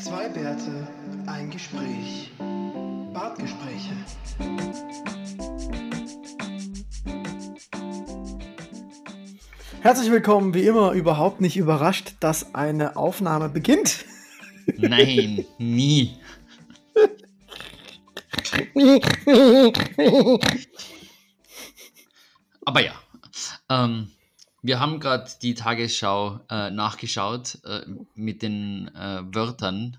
Zwei Bärte, ein Gespräch. Bartgespräche. Herzlich willkommen, wie immer, überhaupt nicht überrascht, dass eine Aufnahme beginnt. Nein, nie. Aber ja, ähm, wir haben gerade die Tagesschau äh, nachgeschaut äh, mit den äh, Wörtern.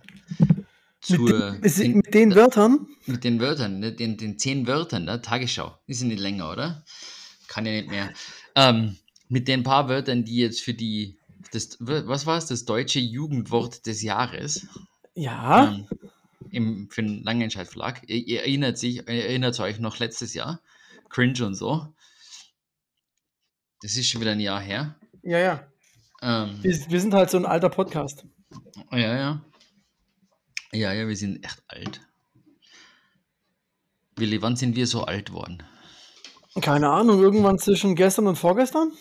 Zur, mit, den, mit den Wörtern? Mit den Wörtern, ne, den, den zehn Wörtern der Tagesschau. Ist ja nicht länger, oder? Kann ja nicht mehr. Ähm, mit den paar Wörtern, die jetzt für die, das, was war es, das deutsche Jugendwort des Jahres? Ja. Ähm, im, für den Langenscheid Verlag. Ihr, ihr erinnert sich, erinnert euch noch letztes Jahr? Cringe und so. Das ist schon wieder ein Jahr her. Ja, ja. Ähm, wir, wir, sind halt so ein alter Podcast. Ja, ja. Ja, ja, wir sind echt alt. Willi, wann sind wir so alt worden? Keine Ahnung, irgendwann zwischen gestern und vorgestern?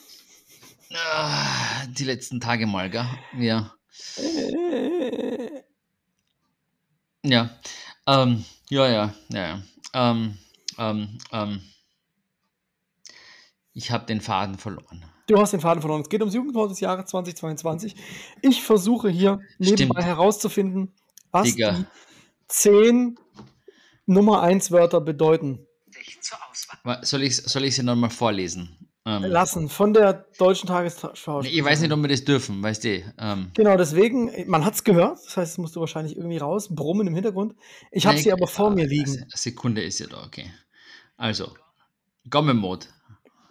Ah, die letzten Tage mal, gell? Ja. Äh. Ja. Ähm, ja, ja, ja, ja. Ähm, ähm, ähm. Ich habe den Faden verloren. Du hast den Faden verloren. Es geht ums Jugendwort des Jahres 2022. Ich versuche hier nebenbei Stimmt. herauszufinden, was Digga. die zehn Nummer 1 Wörter bedeuten. Soll ich, soll ich sie nochmal vorlesen? Ähm, Lassen, von der deutschen Tagesschau. Ich weiß nicht, ob wir das dürfen, weißt du. Ähm, genau, deswegen, man hat es gehört, das heißt, es musst du wahrscheinlich irgendwie raus, brummen im Hintergrund. Ich habe sie aber vor mir liegen. Eine Sekunde ist ja da, okay. Also, Gomme-Mode.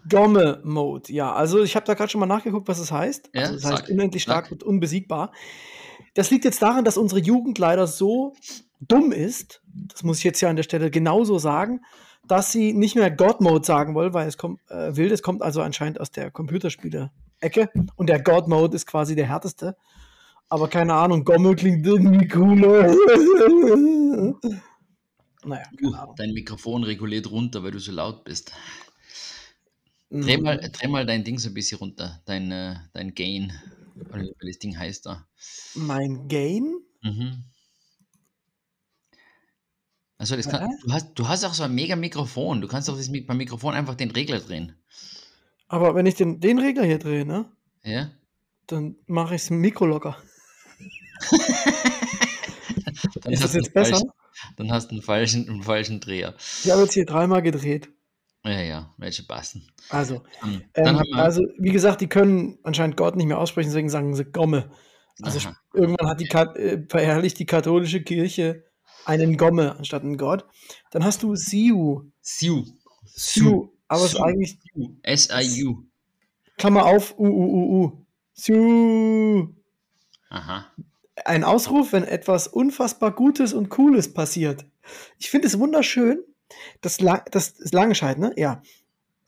Gomme-Mode, ja. Also ich habe da gerade schon mal nachgeguckt, was es heißt. Ja, also das heißt unendlich stark sag. und unbesiegbar. Das liegt jetzt daran, dass unsere Jugend leider so dumm ist, das muss ich jetzt ja an der Stelle genauso sagen, dass sie nicht mehr God-Mode sagen wollen, weil es kommt, äh, will, das kommt also anscheinend aus der Computerspiele-Ecke und der God-Mode ist quasi der härteste. Aber keine Ahnung, Gomme klingt irgendwie cooler. naja, uh, dein Mikrofon reguliert runter, weil du so laut bist. Dreh mal, mhm. dreh mal dein Ding so ein bisschen runter, dein, äh, dein Gain. Oder wie das Ding heißt da. Mein Gain? Mhm. Also das kann, du, hast, du hast auch so ein mega Mikrofon. Du kannst doch das, beim Mikrofon einfach den Regler drehen. Aber wenn ich den, den Regler hier drehe, ne? Ja. Dann mache ich es Mikro locker. ist das jetzt besser? Falschen, dann hast du einen falschen, einen falschen Dreher. Ich habe jetzt hier dreimal gedreht. Ja, ja, welche passen. Also, ähm, also, wie gesagt, die können anscheinend Gott nicht mehr aussprechen, deswegen sagen sie Gomme. Also Aha. irgendwann hat die äh, verherrlicht die katholische Kirche einen Gomme anstatt einen Gott. Dann hast du Siu. Siu. Siu. Aber es ist eigentlich S-I-U. Klammer auf, U, U, U, U. Siu. Aha. Ein Ausruf, wenn etwas unfassbar Gutes und Cooles passiert. Ich finde es wunderschön, das, das, das Langescheid, ne? Ja.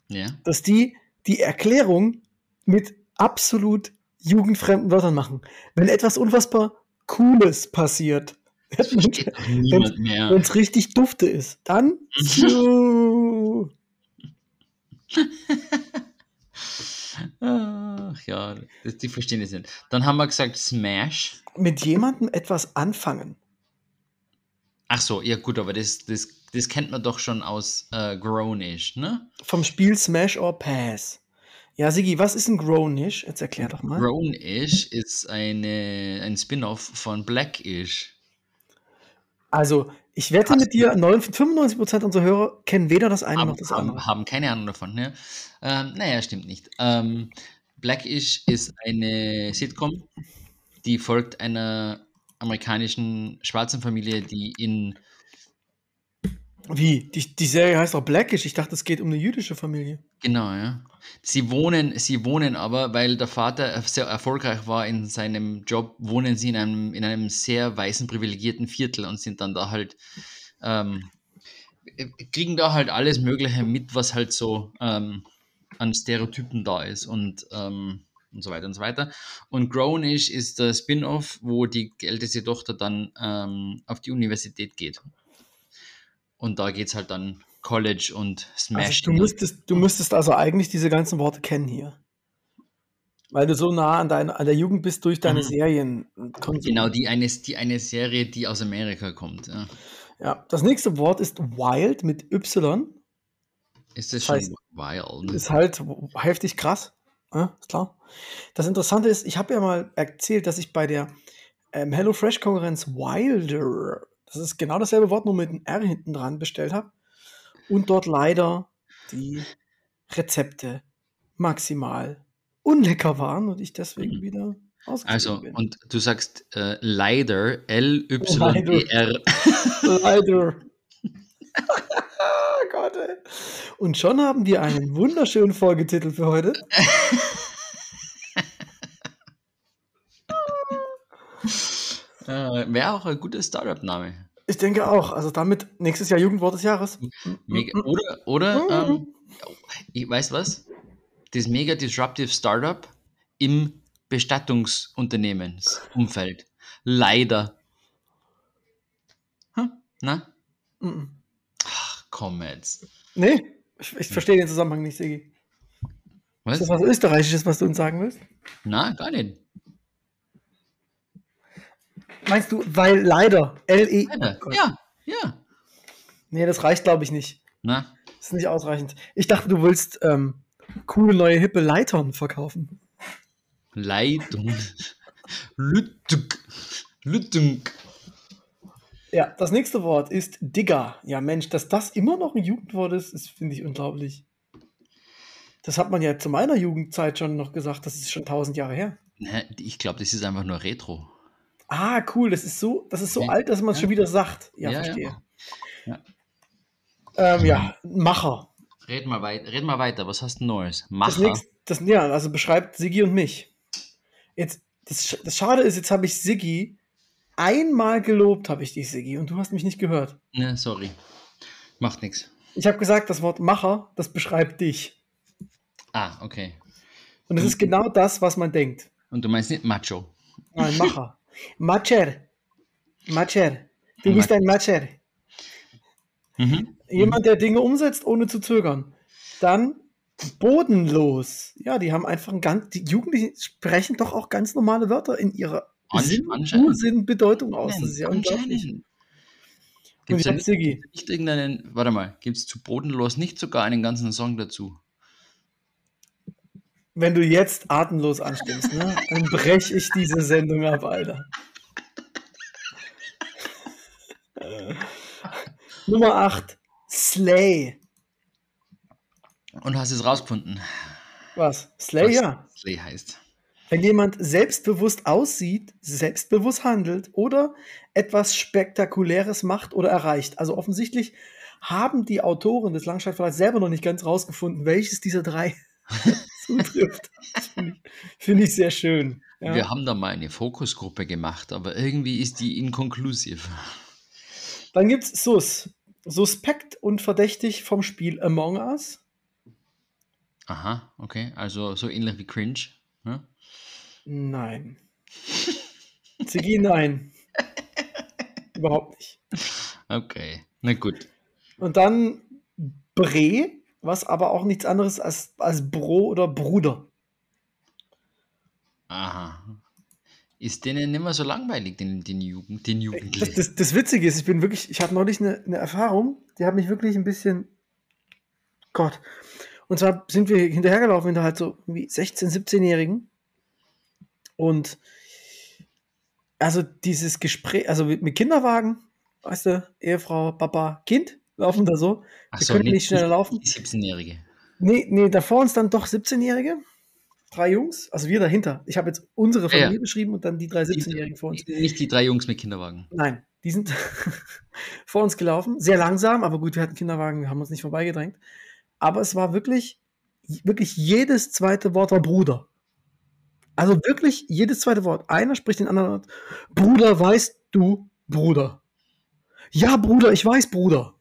Ja. Dass die die Erklärung mit absolut jugendfremden Wörtern machen. Wenn etwas unfassbar Cooles passiert, wenn es richtig dufte ist, dann. Ach ja, das, die verstehen es nicht. Dann haben wir gesagt Smash. Mit jemandem etwas anfangen. Ach so, ja gut, aber das, das, das kennt man doch schon aus äh, Grownish, ne? Vom Spiel Smash or Pass. Ja, Sigi, was ist ein Grownish? Jetzt erklär doch mal. Grownish ist eine, ein Spin-off von Blackish. Also, ich wette Hast mit dir, 95% unserer Hörer kennen weder das eine haben, noch das andere. Haben, haben keine Ahnung davon, ne? Ähm, naja, stimmt nicht. Ähm, Blackish ist eine Sitcom, die folgt einer amerikanischen schwarzen Familie, die in. Wie? Die, die Serie heißt auch Blackish. Ich dachte, es geht um eine jüdische Familie. Genau, ja. Sie wohnen, sie wohnen aber, weil der Vater sehr erfolgreich war in seinem Job, wohnen sie in einem, in einem sehr weißen, privilegierten Viertel und sind dann da halt, ähm, kriegen da halt alles Mögliche mit, was halt so ähm, an Stereotypen da ist. Und ähm, und so weiter und so weiter. Und Grownish ist der Spin-off, wo die älteste Tochter dann ähm, auf die Universität geht. Und da geht es halt dann College und Smash. Also du, müsstest, du müsstest also eigentlich diese ganzen Worte kennen hier. Weil du so nah an, dein, an der Jugend bist durch deine mhm. Serien. Genau, die eine, die eine Serie, die aus Amerika kommt. Ja. ja, das nächste Wort ist Wild mit Y. Ist das, das heißt, schon wild? Ist halt heftig krass. Ja, ist klar. Das Interessante ist, ich habe ja mal erzählt, dass ich bei der ähm, HelloFresh-Konkurrenz Wilder, das ist genau dasselbe Wort, nur mit einem R hinten dran, bestellt habe. Und dort leider die Rezepte maximal unlecker waren und ich deswegen mhm. wieder also, bin. und du sagst äh, leider, L-Y-E-R. Leider. Gott, ey. Und schon haben wir einen wunderschönen Folgetitel für heute. äh, Wäre auch ein guter Startup-Name. Ich denke auch. Also damit nächstes Jahr Jugendwort des Jahres. Mega. Oder, oder ähm, ich weiß was? Das mega disruptive Startup im Bestattungsunternehmensumfeld. Leider. Hm? Na? Mhm. Ach, komm jetzt. Nee, ich, ich verstehe den Zusammenhang nicht, Sigi. Was? Ist das was Österreichisches, was du uns sagen willst? Na, gar nicht. Meinst du, weil leider? L-E. Oh ja, ja. Nee, das reicht, glaube ich, nicht. Na? Das ist nicht ausreichend. Ich dachte, du willst ähm, coole neue hippe Leitern verkaufen. Leitung. Lüttung. Lüttung. Ja, das nächste Wort ist Digger. Ja, Mensch, dass das immer noch ein Jugendwort ist, ist finde ich unglaublich. Das hat man ja zu meiner Jugendzeit schon noch gesagt, das ist schon tausend Jahre her. Ich glaube, das ist einfach nur Retro. Ah, cool, das ist so, das ist so ja. alt, dass man es schon wieder sagt. Ja, verstehe. Ja. Ähm, ja, Macher. Red mal, weit, red mal weiter, was hast du Neues? Macher. Das, nächste, das ja, also beschreibt Sigi und mich. Jetzt, das, das Schade ist, jetzt habe ich Sigi einmal gelobt, habe ich dich, Sigi, und du hast mich nicht gehört. Ne, sorry. Macht nichts. Ich habe gesagt, das Wort Macher, das beschreibt dich. Ah, okay. Und es ist genau das, was man denkt. Und du meinst nicht Macho? Nein, Macher. Macher. Macher. Du bist ein Macher. Mhm. Jemand, der Dinge umsetzt, ohne zu zögern. Dann bodenlos. Ja, die haben einfach ein ganz, die Jugendlichen sprechen doch auch ganz normale Wörter in ihrer Sinn, Sinn Bedeutung aus. Das ist ja unglaublich. Gibt es nicht irgendeinen, warte mal, gibt es zu bodenlos nicht sogar einen ganzen Song dazu? Wenn du jetzt atemlos anstimmst, ne, dann breche ich diese Sendung ab, Alter. Nummer 8. Slay. Und hast es rausgefunden? Was? Slay, Was ja. Slay heißt. Wenn jemand selbstbewusst aussieht, selbstbewusst handelt oder etwas Spektakuläres macht oder erreicht. Also offensichtlich haben die Autoren des Langzeitverlags selber noch nicht ganz rausgefunden, welches dieser drei zutrifft. Finde ich, find ich, sehr schön. Ja. Wir haben da mal eine Fokusgruppe gemacht, aber irgendwie ist die inkonklusiv. Dann gibt es SUS. Suspekt und verdächtig vom Spiel Among Us. Aha, okay. Also so ähnlich wie Cringe. Hm? Nein. Ziggy, nein. Überhaupt nicht. Okay, na gut. Und dann Bre, was aber auch nichts anderes als, als Bro oder Bruder. Aha. Ist denen nicht mehr so langweilig, den, den, Jugend, den Jugendlichen? Das, das, das, Witzige ist, ich bin wirklich, ich hatte neulich eine, eine Erfahrung, die hat mich wirklich ein bisschen. Gott. Und zwar sind wir hinterhergelaufen hinter halt so wie 16-, 17-Jährigen. Und also dieses Gespräch, also mit, Kinderwagen, weißt du, Ehefrau, Papa, Kind, laufen da so. Ach wir so, können nicht, schneller laufen. 17-Jährige. Nee, nee, da vor uns dann doch 17-Jährige. Drei Jungs, also wir dahinter. Ich habe jetzt unsere Familie ja, beschrieben und dann die drei 17-Jährigen vor uns. Nicht die drei Jungs mit Kinderwagen. Nein, die sind vor uns gelaufen. Sehr langsam, aber gut, wir hatten Kinderwagen, wir haben uns nicht vorbeigedrängt aber es war wirklich, wirklich jedes zweite Wort war Bruder. Also wirklich jedes zweite Wort. Einer spricht den anderen. Bruder, weißt du, Bruder. Ja, Bruder, ich weiß, Bruder.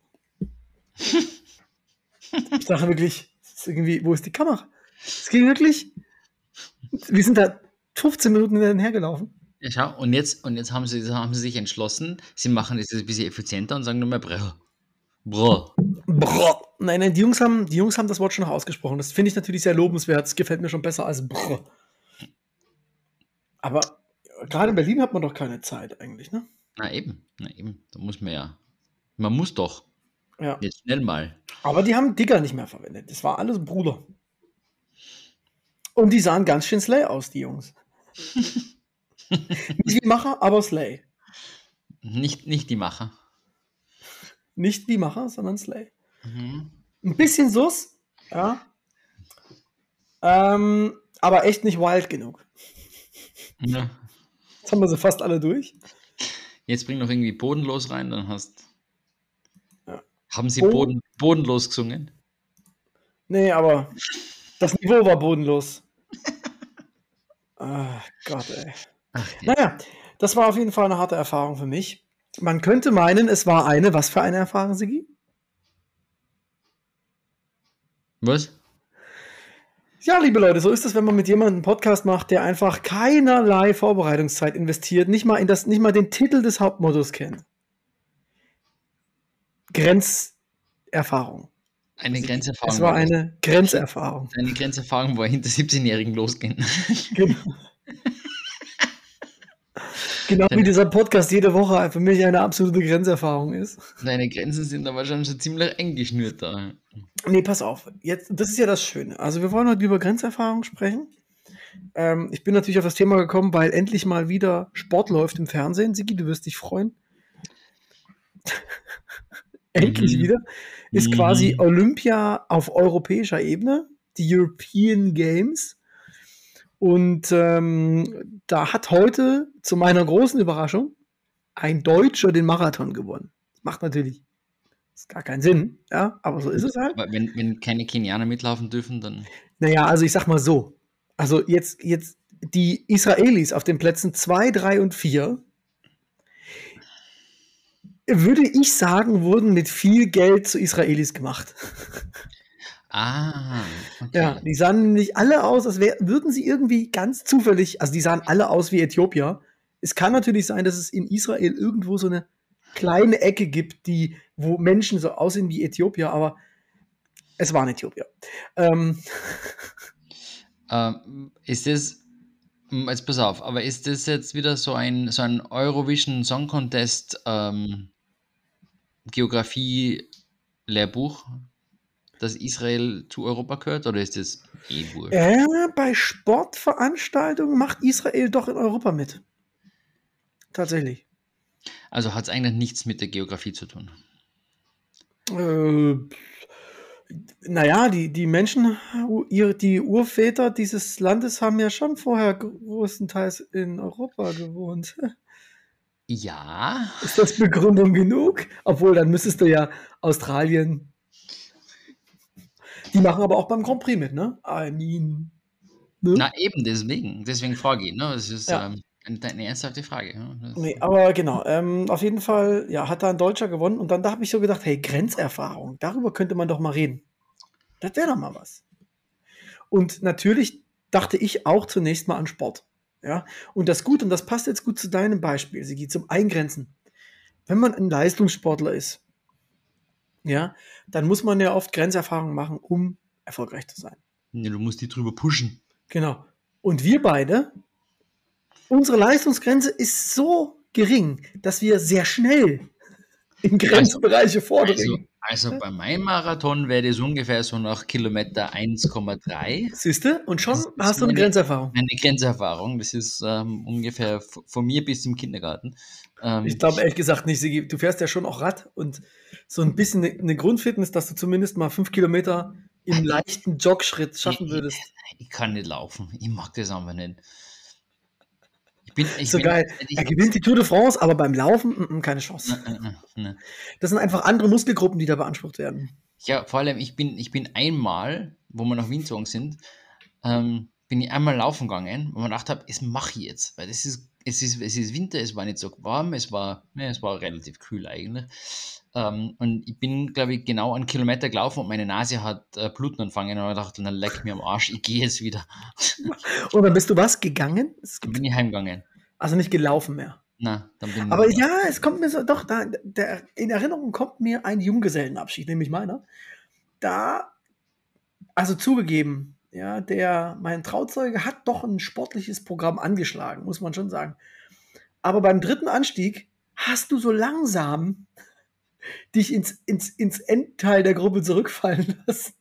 Ich dachte wirklich, irgendwie, wo ist die Kamera? Es ging wirklich. Wir sind da 15 Minuten hergelaufen. Ja, und jetzt, und jetzt haben, sie, haben sie sich entschlossen, sie machen es ein bisschen effizienter und sagen nur mehr Brr. Brr. Brr. Nein, nein, die Jungs, haben, die Jungs haben das Wort schon noch ausgesprochen. Das finde ich natürlich sehr lobenswert. Das gefällt mir schon besser als Brr. Aber gerade in Berlin hat man doch keine Zeit eigentlich, ne? Na eben, na eben. Da muss man ja. Man muss doch. Ja. Jetzt schnell mal. Aber die haben Digger nicht mehr verwendet. Das war alles Bruder. Und die sahen ganz schön Slay aus, die Jungs. nicht wie Macher, aber Slay. Nicht, nicht die Macher. Nicht wie Macher, sondern Slay. Mhm. Ein bisschen Sus, ja. Ähm, aber echt nicht wild genug. Ja. Jetzt haben wir sie fast alle durch. Jetzt bring noch irgendwie bodenlos rein, dann hast. Haben sie Boden, bodenlos gesungen? Nee, aber das Niveau war bodenlos. Ach Gott, ey. Ach, ja. Naja, das war auf jeden Fall eine harte Erfahrung für mich. Man könnte meinen, es war eine, was für eine Erfahrung, Sigi? Was? Ja, liebe Leute, so ist es, wenn man mit jemandem einen Podcast macht, der einfach keinerlei Vorbereitungszeit investiert, nicht mal, in das, nicht mal den Titel des Hauptmottos kennt. Grenzerfahrung. Eine Grenzerfahrung. Es war eine Grenzerfahrung. Eine Grenzerfahrung, wo er hinter 17-Jährigen losgehen. Genau. Genau wie dieser Podcast jede Woche für mich eine absolute Grenzerfahrung ist. Deine Grenzen sind aber schon, schon ziemlich eng geschnürt da. Nee, pass auf. Jetzt, das ist ja das Schöne. Also wir wollen heute über Grenzerfahrung sprechen. Ähm, ich bin natürlich auf das Thema gekommen, weil endlich mal wieder Sport läuft im Fernsehen. Sigi, du wirst dich freuen. Endlich mhm. wieder. Ist mhm. quasi Olympia auf europäischer Ebene, die European Games. Und ähm, da hat heute zu meiner großen Überraschung ein Deutscher den Marathon gewonnen. Macht natürlich ist gar keinen Sinn, ja, aber so ist es halt. Aber wenn, wenn keine Kenianer mitlaufen dürfen, dann. Naja, also ich sag mal so. Also jetzt, jetzt die Israelis auf den Plätzen 2, 3 und 4, würde ich sagen, wurden mit viel Geld zu Israelis gemacht. Ah, okay. Ja, die sahen nämlich alle aus, als wär, würden sie irgendwie ganz zufällig, also die sahen alle aus wie Äthiopier. Es kann natürlich sein, dass es in Israel irgendwo so eine kleine Ecke gibt, die, wo Menschen so aussehen wie Äthiopier, aber es waren Äthiopier. Ähm. Ähm, ist das, jetzt pass auf, aber ist das jetzt wieder so ein, so ein Eurovision Song Contest ähm, Geografie-Lehrbuch? dass Israel zu Europa gehört oder ist das eh wurscht? Äh, bei Sportveranstaltungen macht Israel doch in Europa mit. Tatsächlich. Also hat es eigentlich nichts mit der Geografie zu tun. Äh, naja, die, die Menschen, die Urväter dieses Landes haben ja schon vorher größtenteils in Europa gewohnt. Ja. Ist das Begründung genug? Obwohl, dann müsstest du ja Australien, die machen aber auch beim Grand Prix mit, ne? I mean. Ne? Na eben, deswegen. Deswegen ich, ne? Das ist ja. ähm, eine, eine, ernsthafte Frage. Ne? Nee, aber genau. Ähm, auf jeden Fall, ja, hat da ein Deutscher gewonnen. Und dann da habe ich so gedacht, hey, Grenzerfahrung, darüber könnte man doch mal reden. Das wäre doch mal was. Und natürlich dachte ich auch zunächst mal an Sport. Ja, und das gut, und das passt jetzt gut zu deinem Beispiel, Sie geht zum Eingrenzen. Wenn man ein Leistungssportler ist, ja, dann muss man ja oft Grenzerfahrungen machen, um erfolgreich zu sein. Ja, du musst die drüber pushen. Genau. Und wir beide, unsere Leistungsgrenze ist so gering, dass wir sehr schnell in also, Grenzbereiche vordringen. Also, also bei meinem Marathon wäre das ungefähr so nach Kilometer 1,3. Siehst du? Und schon hast du eine Grenzerfahrung. Eine Grenzerfahrung. Das ist ähm, ungefähr von mir bis zum Kindergarten. Ähm, ich glaube ehrlich gesagt nicht, Sigi. Du fährst ja schon auch Rad und so ein bisschen eine Grundfitness, dass du zumindest mal fünf Kilometer im leichten Jogschritt schaffen würdest. Ich, ich kann nicht laufen. Ich mag das einfach nicht. Ich bin, ich so bin, geil. Er gewinnt die Tour de France, aber beim Laufen m mm, -m, mm, keine Chance. Ne, ne. Das sind einfach andere Muskelgruppen, die da beansprucht werden. Ja, vor allem, ich bin, ich bin einmal, wo wir nach Wien gezogen sind, ähm, bin ich einmal laufen gegangen, wo man gedacht habe, es mache ich jetzt, weil das ist es ist, es ist Winter, es war nicht so warm, es war, ne, es war relativ kühl eigentlich. Ähm, und ich bin, glaube ich, genau einen Kilometer gelaufen und meine Nase hat äh, Bluten angefangen und ich dachte, dann leck mir am Arsch, ich gehe jetzt wieder. Und dann bist du was, gegangen? Dann bin ich heimgegangen. Also nicht gelaufen mehr. Na, dann bin Aber ja, es kommt mir so, doch, da, der, in Erinnerung kommt mir ein Junggesellenabschied, nämlich meiner. Da, also zugegeben, ja, der, mein Trauzeuge hat doch ein sportliches Programm angeschlagen, muss man schon sagen. Aber beim dritten Anstieg hast du so langsam dich ins, ins, ins Endteil der Gruppe zurückfallen lassen.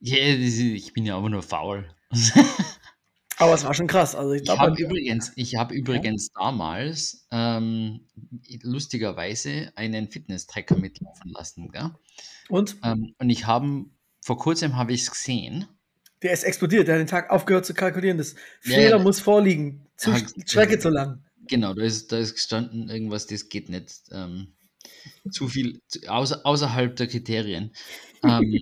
Ja, ich bin ja aber nur faul. aber es war schon krass. Also ich, ich habe übrigens, ich hab übrigens ja? damals ähm, lustigerweise einen Fitness-Tracker mitlaufen lassen. Gell? Und? Ähm, und ich habe, vor kurzem habe ich es gesehen. Der ist explodiert, der hat den Tag aufgehört zu kalkulieren. Das Fehler ja, muss vorliegen. Zu, Strecke zu lang. Genau, da ist, da ist gestanden, irgendwas, das geht nicht. Ähm, zu viel, außer, außerhalb der Kriterien. Ähm,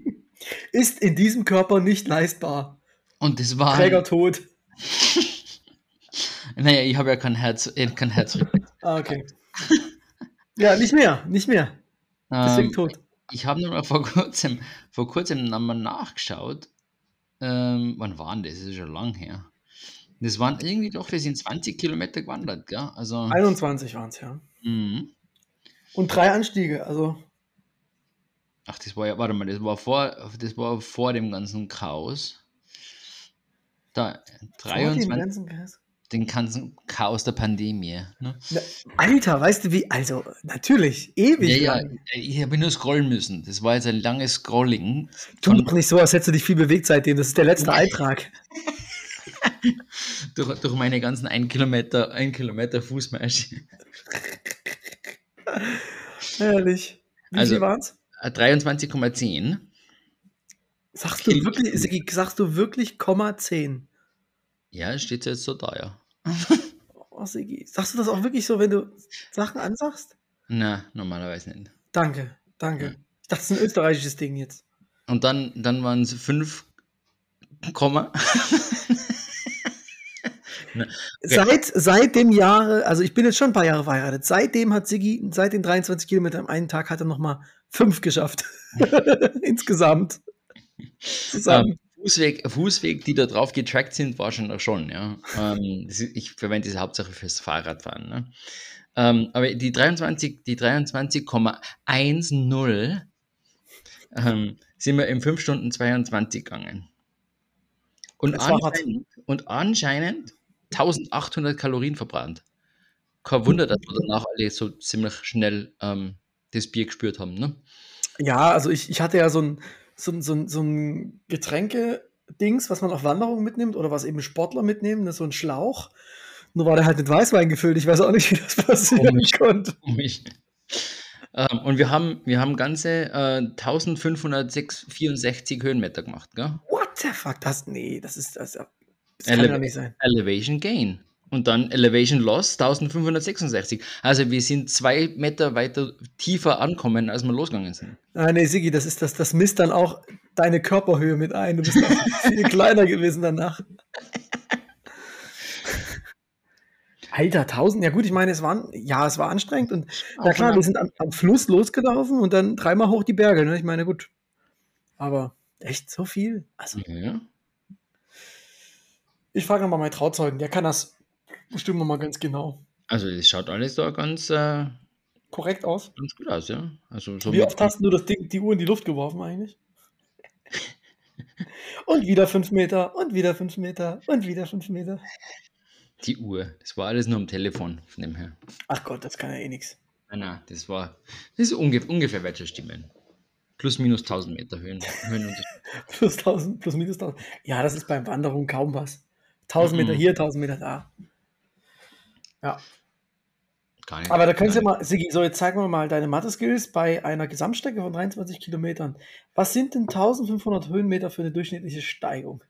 ist in diesem Körper nicht leistbar. Und das war. Träger tot. naja, ich habe ja kein Herz, kein Herz. ah, okay. Ja, nicht mehr, nicht mehr. Deswegen ähm, tot. Ich habe nur mal vor kurzem, vor kurzem nochmal nachgeschaut. Ähm, wann waren das? Das ist schon lang her. Das waren irgendwie doch, wir sind 20 Kilometer gewandert, gell? Also, 21 waren es, ja. Mhm. Und drei Anstiege, also. Ach, das war ja, warte mal, das war vor, das war vor dem ganzen Chaos. Da, 23. Den ganzen Chaos der Pandemie. Ne? Na, Alter, weißt du wie? Also, natürlich, ewig. Ja, ja, ich habe nur scrollen müssen. Das war jetzt ein langes Scrolling. Tu doch nicht so, als hättest du dich viel bewegt seitdem. Das ist der letzte Eintrag. durch, durch meine ganzen 1 Kilometer, 1 Kilometer Fußmarsch. Herrlich. Wie also, viel waren es? 23,10. Sagst du wirklich, sagst du wirklich Komma 10? Ja, steht jetzt so da, ja. oh, Sigi. Sagst du das auch wirklich so, wenn du Sachen ansagst? Na, normalerweise nicht. Danke, danke. Ja. Ich dachte, es ist ein österreichisches Ding jetzt. Und dann, dann waren es 5, Komma. okay. Seit, seit dem Jahre, also ich bin jetzt schon ein paar Jahre verheiratet, seitdem hat Sigi, seit den 23 Kilometern am einen Tag hat er nochmal fünf geschafft. Insgesamt. Zusammen. Um, ähm, Fußweg, Fußweg, die da drauf getrackt sind, war schon schon, ja. Ähm, ich verwende diese Hauptsache fürs Fahrradfahren. Ne? Ähm, aber die 23, die 23,10 ähm, sind wir in 5 Stunden 22 gegangen. Und anscheinend, und anscheinend 1800 Kalorien verbrannt. Kein Wunder, dass wir danach alle so ziemlich schnell ähm, das Bier gespürt haben. Ne? Ja, also ich, ich hatte ja so ein, so, so, so ein Getränke-Dings, was man auf Wanderung mitnimmt oder was eben Sportler mitnehmen, ne, so ein Schlauch. Nur war der halt mit Weißwein gefüllt. Ich weiß auch nicht, wie das passieren um konnte. Mich. Ähm, und wir haben, wir haben ganze äh, 1564 Höhenmeter gemacht, gell? What the fuck? Das, nee, das ist, das, das kann Ele ja nicht sein. Elevation Gain. Und dann Elevation Loss 1566. Also wir sind zwei Meter weiter tiefer ankommen, als wir losgegangen sind. Ah, nee, Sigi, das ist das, das misst dann auch deine Körperhöhe mit ein. Du bist viel kleiner gewesen danach. Alter, 1000, ja gut, ich meine, es war, ja, es war anstrengend und na klar, wir sind am, am, Fluss losgelaufen und dann dreimal hoch die Berge, ne? Ich meine, gut. Aber echt so viel? Also. Ja. Ich frage nochmal meinen Trauzeugen, der kann das bestimmt nochmal ganz genau. Also, es schaut alles da ganz äh, korrekt aus. Ganz gut aus, ja. Also, so Wie oft hast du das Ding, die Uhr in die Luft geworfen eigentlich? und wieder fünf Meter und wieder fünf Meter und wieder fünf Meter. Die Uhr. Das war alles nur am Telefon von dem her. Ach Gott, das kann ja eh nichts. Nein, nein, das war. Das ist ungefähr, ungefähr welche Stimmen. Plus minus 1000 Meter Höhen. plus 1000, plus minus 1000. Ja, das ist beim Wanderung kaum was. 1000 Meter mhm. hier, 1000 Meter da. Ja. Nicht, Aber da können Sie mal, Sigi, so jetzt zeigen wir mal deine Mathe-Skills bei einer Gesamtstrecke von 23 Kilometern. Was sind denn 1500 Höhenmeter für eine durchschnittliche Steigung?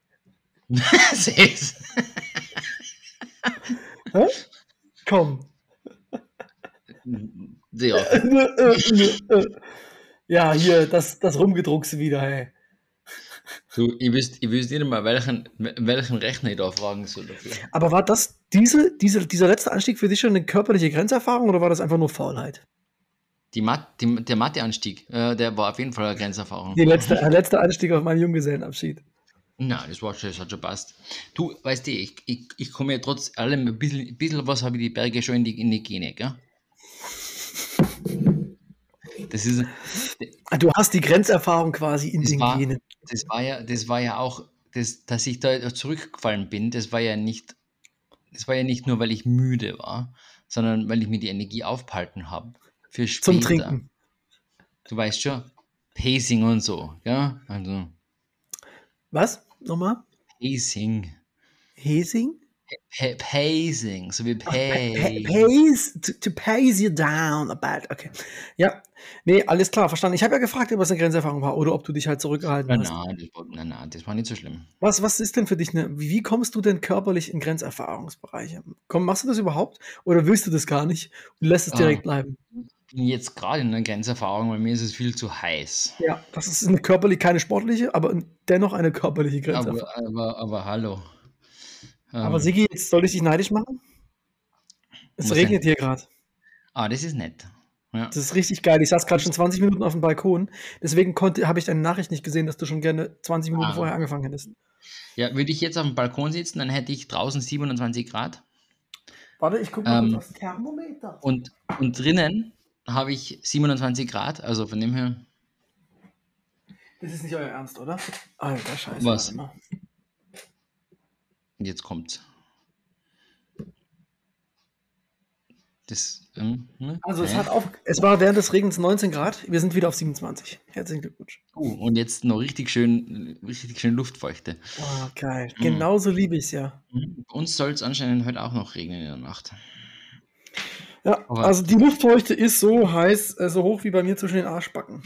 Sechs. Komm. Ja. ja, hier, das, das Rumgedruckse wieder, hey. Du, ich wüsste, ich wüsste nicht mal, welchen, welchen Rechner ich da fragen soll dafür. Aber war das diese, diese, dieser letzte Anstieg für dich schon eine körperliche Grenzerfahrung oder war das einfach nur Faulheit? Die Mat, die, der Mathe-Anstieg, äh, der war auf jeden Fall eine Grenzerfahrung. Die letzte, der letzte Anstieg auf meinen Junggesellenabschied. Nein, das war schon, das hat schon passt. Du, weißt du, ich, ich, ich komme ja trotz allem ein bisschen, ein bisschen was habe ich die Berge schon in die, in die Gene, gell? Das ist. Ah, du hast die Grenzerfahrung quasi in den war, Genen. Das war ja, das war ja auch, das, dass ich da zurückgefallen bin, das war ja nicht, das war ja nicht nur, weil ich müde war, sondern weil ich mir die Energie aufgehalten habe. Für später. Zum Trinken. Du weißt schon, Pacing und so, ja? Also. Was? Nochmal? Pacing. Pacing? Pacing, so wie Pace. Pace, to, to pace you down a bit. Okay. Ja, nee, alles klar, verstanden. Ich habe ja gefragt, ob es eine Grenzerfahrung war oder ob du dich halt zurückgehalten nein, hast. Nein, das nein, nein, das war nicht so schlimm. Was, was ist denn für dich eine, wie kommst du denn körperlich in Grenzerfahrungsbereiche? Komm, machst du das überhaupt oder willst du das gar nicht und lässt es direkt ah, bleiben? Bin jetzt gerade in einer Grenzerfahrung, weil mir ist es viel zu heiß. Ja, das ist eine körperliche, keine sportliche, aber dennoch eine körperliche Grenzerfahrung. Aber, aber, aber hallo. Aber ähm, Sigi, jetzt soll ich dich neidisch machen? Es regnet hier gerade. Ah, das ist nett. Ja. Das ist richtig geil. Ich saß gerade schon 20 Minuten auf dem Balkon. Deswegen habe ich deine Nachricht nicht gesehen, dass du schon gerne 20 Minuten ah. vorher angefangen hättest. Ja, würde ich jetzt auf dem Balkon sitzen, dann hätte ich draußen 27 Grad. Warte, ich gucke mal ähm, das Thermometer. Und, und drinnen habe ich 27 Grad, also von dem her. Das ist nicht euer Ernst, oder? Alter Scheiße. Was? Jetzt kommt's. Das, ähm, ne? Also es, hat auf, es war während des Regens 19 Grad, wir sind wieder auf 27. Herzlichen Glückwunsch. Uh, und jetzt noch richtig schön, richtig schön Luftfeuchte. Oh, geil. Mhm. Genauso liebe ich es ja. Mhm. Uns soll es anscheinend heute auch noch regnen in der Nacht. Ja, Aber also die Luftfeuchte ist so heiß, äh, so hoch wie bei mir zwischen den Arschbacken.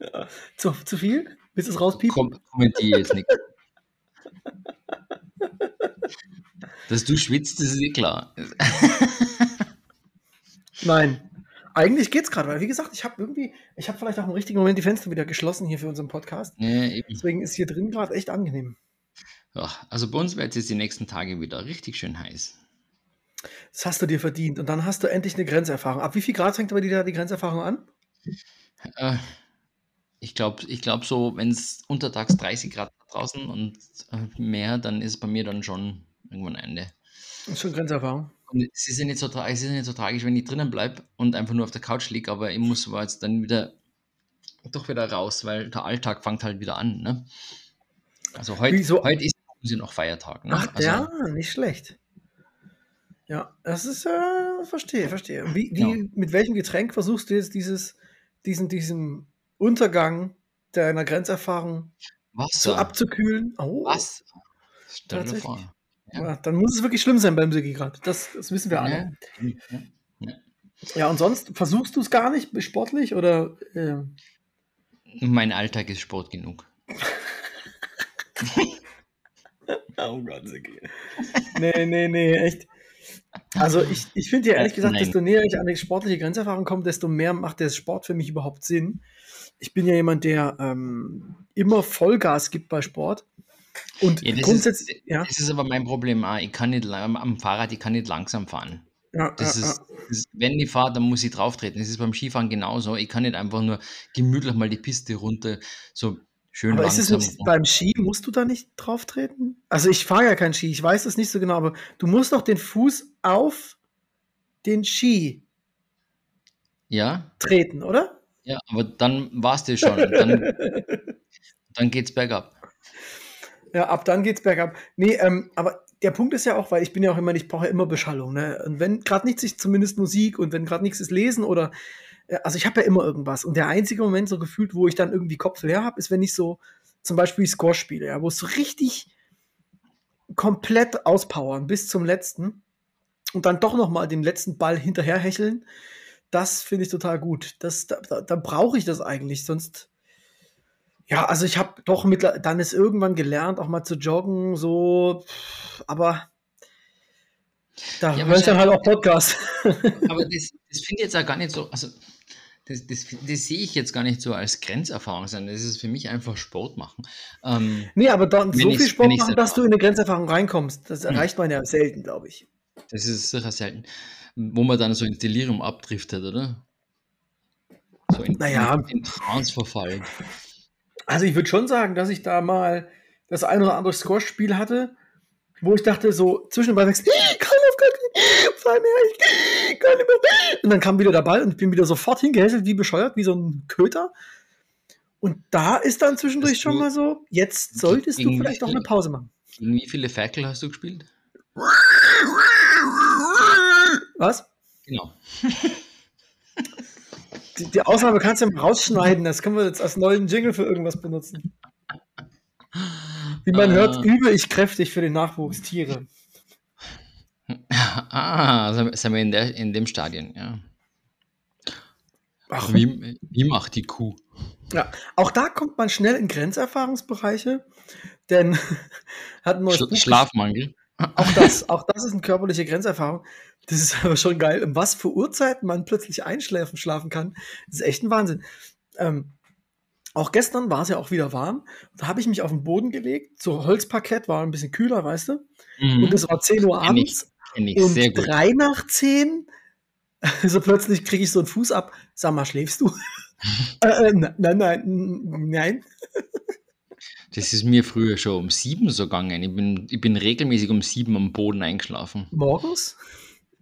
ja. zu, zu viel? Willst du es rauspiepen? Komm, kommentiere jetzt nicht. Dass du schwitzt, das ist eh klar. Nein. Eigentlich geht's gerade, weil wie gesagt, ich habe irgendwie, ich habe vielleicht auch im richtigen Moment die Fenster wieder geschlossen hier für unseren Podcast. Ja, Deswegen ist hier drin gerade echt angenehm. Ja, also bei uns wird es die nächsten Tage wieder richtig schön heiß. Das hast du dir verdient. Und dann hast du endlich eine Grenzerfahrung. Ab wie viel Grad fängt aber die, die Grenzerfahrung an? Äh, ich glaube, ich glaub so, wenn es untertags 30 Grad draußen und äh, mehr, dann ist bei mir dann schon irgendwann Ende. Schon Grenzerfahrung. Und es ist ja nicht so, es ist nicht so tragisch, wenn ich drinnen bleibe und einfach nur auf der Couch liege, aber ich muss aber jetzt dann wieder doch wieder raus, weil der Alltag fängt halt wieder an. Ne? Also heute, heute ist ja noch Feiertag. Ne? Ach also, ja, nicht schlecht. Ja, das ist, äh, verstehe, verstehe. Wie, wie, ja. Mit welchem Getränk versuchst du jetzt dieses, diesen, diesen Untergang deiner Grenzerfahrung Wasser. so abzukühlen? Oh, Was? Stell dir vor. Ja. Ja, dann muss es wirklich schlimm sein beim Sigi gerade. Das, das wissen wir alle. Ja, ja. und sonst versuchst du es gar nicht sportlich oder? Äh... Mein Alltag ist Sport genug. oh Gott, Sigi. Nee, nee, nee, echt. Also ich, ich finde ja ehrlich gesagt, desto näher ich an die sportliche Grenzerfahrung komme, desto mehr macht der Sport für mich überhaupt Sinn. Ich bin ja jemand, der ähm, immer Vollgas gibt bei Sport. Und ja, das grundsätzlich, ist, ja. Das ist aber mein Problem. Ich kann nicht am Fahrrad, ich kann nicht langsam fahren. Ja, das, ja, ist, das ist, wenn ich fahre, dann muss ich drauf treten. Das ist beim Skifahren genauso. Ich kann nicht einfach nur gemütlich mal die Piste runter, so schön aber langsam. Ist es nicht, beim Ski musst du da nicht drauf treten? Also ich fahre ja kein Ski, ich weiß das nicht so genau, aber du musst doch den Fuß auf den Ski ja. treten, oder? Ja, aber dann war es dir schon. Dann, dann geht's bergab. Ja, ab dann geht's bergab. Nee, ähm, aber der Punkt ist ja auch, weil ich bin ja auch immer, ich brauche ja immer Beschallung. Ne? Und wenn gerade nichts ist, zumindest Musik und wenn gerade nichts ist, lesen oder, äh, also ich habe ja immer irgendwas. Und der einzige Moment so gefühlt, wo ich dann irgendwie Kopf leer habe, ist, wenn ich so zum Beispiel Score spiele, ja, wo es so richtig komplett auspowern bis zum letzten und dann doch noch mal den letzten Ball hinterherhecheln. Das finde ich total gut. Das, da, da, da brauche ich das eigentlich, sonst ja, also ich habe doch mit, dann ist irgendwann gelernt, auch mal zu joggen, so, aber da ja, ich dann halt auch Podcast. Aber das, das finde ich jetzt auch gar nicht so, also das, das, das, sehe ich jetzt gar nicht so als Grenzerfahrung, sondern das ist für mich einfach Sport machen. Ähm, nee, aber dann so viel Sport machen, dass du in eine Grenzerfahrung reinkommst, das hm. erreicht man ja selten, glaube ich. Das ist sicher selten. Wo man dann so ins Delirium abdriftet, oder? So in, naja. in, in Trance verfallen. Also ich würde schon sagen, dass ich da mal das ein oder andere Squash-Spiel hatte, wo ich dachte, so zwischen den Ball ich kann auf keinen Fall mehr, ich kann nicht mehr. Und dann kam wieder der Ball und ich bin wieder sofort hingehäselt, wie bescheuert, wie so ein Köter. Und da ist dann zwischendurch schon mal so, jetzt solltest du vielleicht auch eine Pause machen. Gegen wie viele Ferkel hast du gespielt? Was? Genau. Die, die Ausnahme kannst du ja mal rausschneiden. Das können wir jetzt als neuen Jingle für irgendwas benutzen. Wie man äh, hört, übe ich kräftig für den Nachwuchs Tiere. Ah, sind wir in, der, in dem Stadion, ja. Ach, wie, wie macht die Kuh? Ja, auch da kommt man schnell in Grenzerfahrungsbereiche, denn hat ein neues Sch Buch Schlafmangel. Auch das, auch das ist eine körperliche Grenzerfahrung. Das ist aber schon geil. Um was für Uhrzeiten man plötzlich einschläfen, schlafen kann, das ist echt ein Wahnsinn. Ähm, auch gestern war es ja auch wieder warm. Da habe ich mich auf den Boden gelegt, so Holzparkett, war ein bisschen kühler, weißt du? Mhm. Und es war 10 Uhr abends. Kenn ich, kenn ich. und drei nach 10, so plötzlich kriege ich so einen Fuß ab. Sag mal, schläfst du? äh, äh, nein, nein, nein. Das ist mir früher schon um sieben so gegangen. Ich bin, ich bin regelmäßig um sieben am Boden eingeschlafen. Morgens?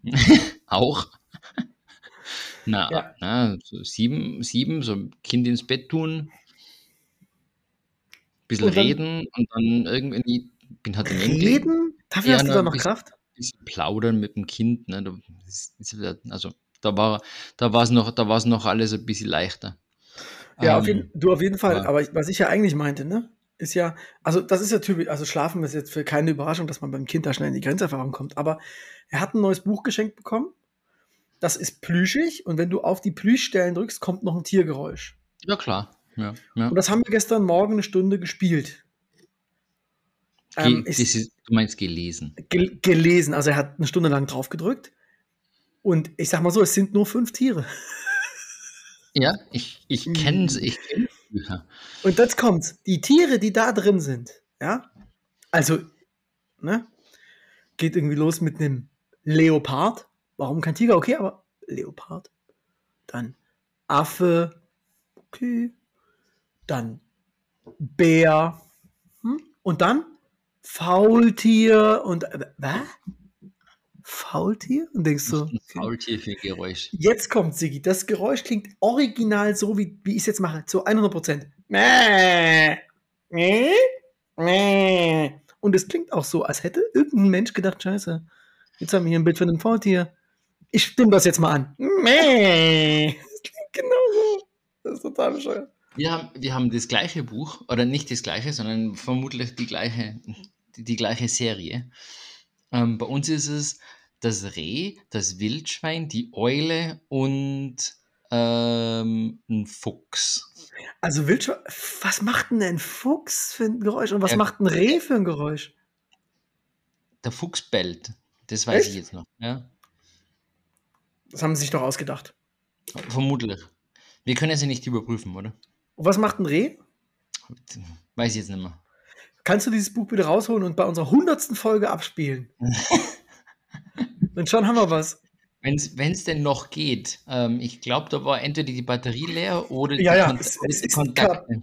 Auch. Na, ja. na so sieben, sieben, so Kind ins Bett tun, bisschen und reden und dann irgendwie, bin halt Reden? Dafür ja, hast du da noch bisschen, Kraft? Bisschen plaudern mit dem Kind, ne? Also da war da war es noch, da war es noch alles ein bisschen leichter. Ja, ähm, auf jeden, du auf jeden Fall. Aber, aber was ich ja eigentlich meinte, ne? Ist ja, also das ist ja typisch, also Schlafen ist jetzt für keine Überraschung, dass man beim Kind da schnell in die Grenzerfahrung kommt, aber er hat ein neues Buch geschenkt bekommen. Das ist plüschig und wenn du auf die Plüschstellen drückst, kommt noch ein Tiergeräusch. Ja, klar. Ja, ja. Und das haben wir gestern Morgen eine Stunde gespielt. Ge ähm, ist, ist, du meinst gelesen? Ge gelesen, also er hat eine Stunde lang drauf gedrückt. Und ich sag mal so, es sind nur fünf Tiere. Ja, ich, ich kenne. Ich kenn ja. Und jetzt kommt's. Die Tiere, die da drin sind, ja, also, ne, geht irgendwie los mit einem Leopard. Warum kein Tiger? Okay, aber Leopard. Dann Affe. Okay. Dann Bär. Hm? Und dann Faultier und äh, was? Faultier? Und denkst du. So, Faultier für Geräusch. Jetzt kommt Sigi. Das Geräusch klingt original so, wie, wie ich es jetzt mache. Zu 100 Prozent. Und es klingt auch so, als hätte irgendein Mensch gedacht: Scheiße, jetzt haben wir hier ein Bild von einem Faultier. Ich stimme das jetzt mal an. Das klingt genau so. Das ist total bescheuert. Wir haben, wir haben das gleiche Buch, oder nicht das gleiche, sondern vermutlich die gleiche, die, die gleiche Serie. Ähm, bei uns ist es das Reh, das Wildschwein, die Eule und ähm, ein Fuchs. Also Wildschwein, was macht denn ein Fuchs für ein Geräusch und was ja, macht ein Reh für ein Geräusch? Der Fuchs bellt. Das weiß Echt? ich jetzt noch. Ja. Das haben sie sich doch ausgedacht. Vermutlich. Wir können es ja nicht überprüfen, oder? Und was macht ein Reh? Weiß ich jetzt nicht mehr. Kannst du dieses Buch bitte rausholen und bei unserer hundertsten Folge abspielen? und schon haben wir was. Wenn es denn noch geht. Ähm, ich glaube, da war entweder die Batterie leer oder ja, ja, es, es, ist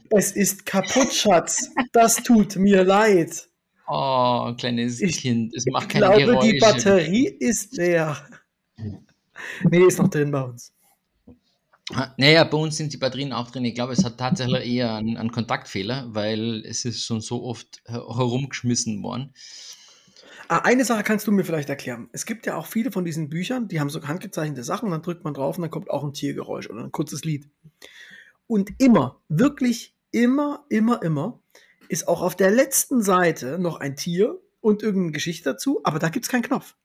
es, ist kaputt, Schatz. Das tut mir leid. Oh, kleines ich, Kind. Es macht keine Ich glaube, die Batterie ist leer. Nee, ist noch drin bei uns. Naja, bei uns sind die Batterien auch drin. Ich glaube, es hat tatsächlich eher einen, einen Kontaktfehler, weil es ist schon so oft herumgeschmissen worden. Ah, eine Sache kannst du mir vielleicht erklären. Es gibt ja auch viele von diesen Büchern, die haben so handgezeichnete Sachen, dann drückt man drauf und dann kommt auch ein Tiergeräusch oder ein kurzes Lied. Und immer, wirklich immer, immer, immer ist auch auf der letzten Seite noch ein Tier und irgendeine Geschichte dazu, aber da gibt es keinen Knopf.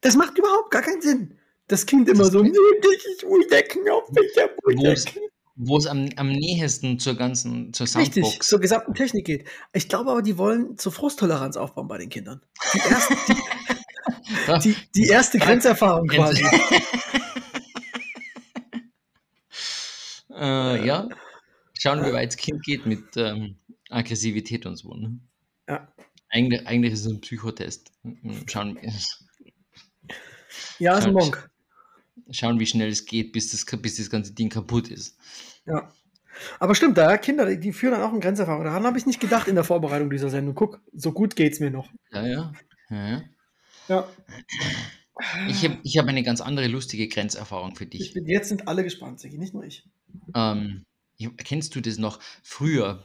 Das macht überhaupt gar keinen Sinn das Kind immer so, nee, ich will der Knopf, ich will der Knopf. Wo es am, am nähesten zur ganzen, zur Soundbox. Richtig, zur gesamten Technik geht. Ich glaube aber, die wollen zur Frusttoleranz aufbauen bei den Kindern. Die erste, die, die, die erste Grenzerfahrung quasi. äh, ja. Schauen, wie weit das Kind geht mit ähm, Aggressivität und so. Ne? Ja. Eigentlich, eigentlich ist es ein Psychotest. Schauen wir. Ja, ist ein Monk schauen, wie schnell es geht, bis das, bis das ganze Ding kaputt ist. Ja. Aber stimmt, da Kinder, die führen dann auch eine Grenzerfahrung. Daran habe ich nicht gedacht in der Vorbereitung dieser Sendung. Guck, so gut geht es mir noch. Ja, ja. Ja. ja. Ich habe ich hab eine ganz andere lustige Grenzerfahrung für dich. Bin, jetzt sind alle gespannt, Sigi, nicht nur ich. Ähm, kennst du das noch? Früher,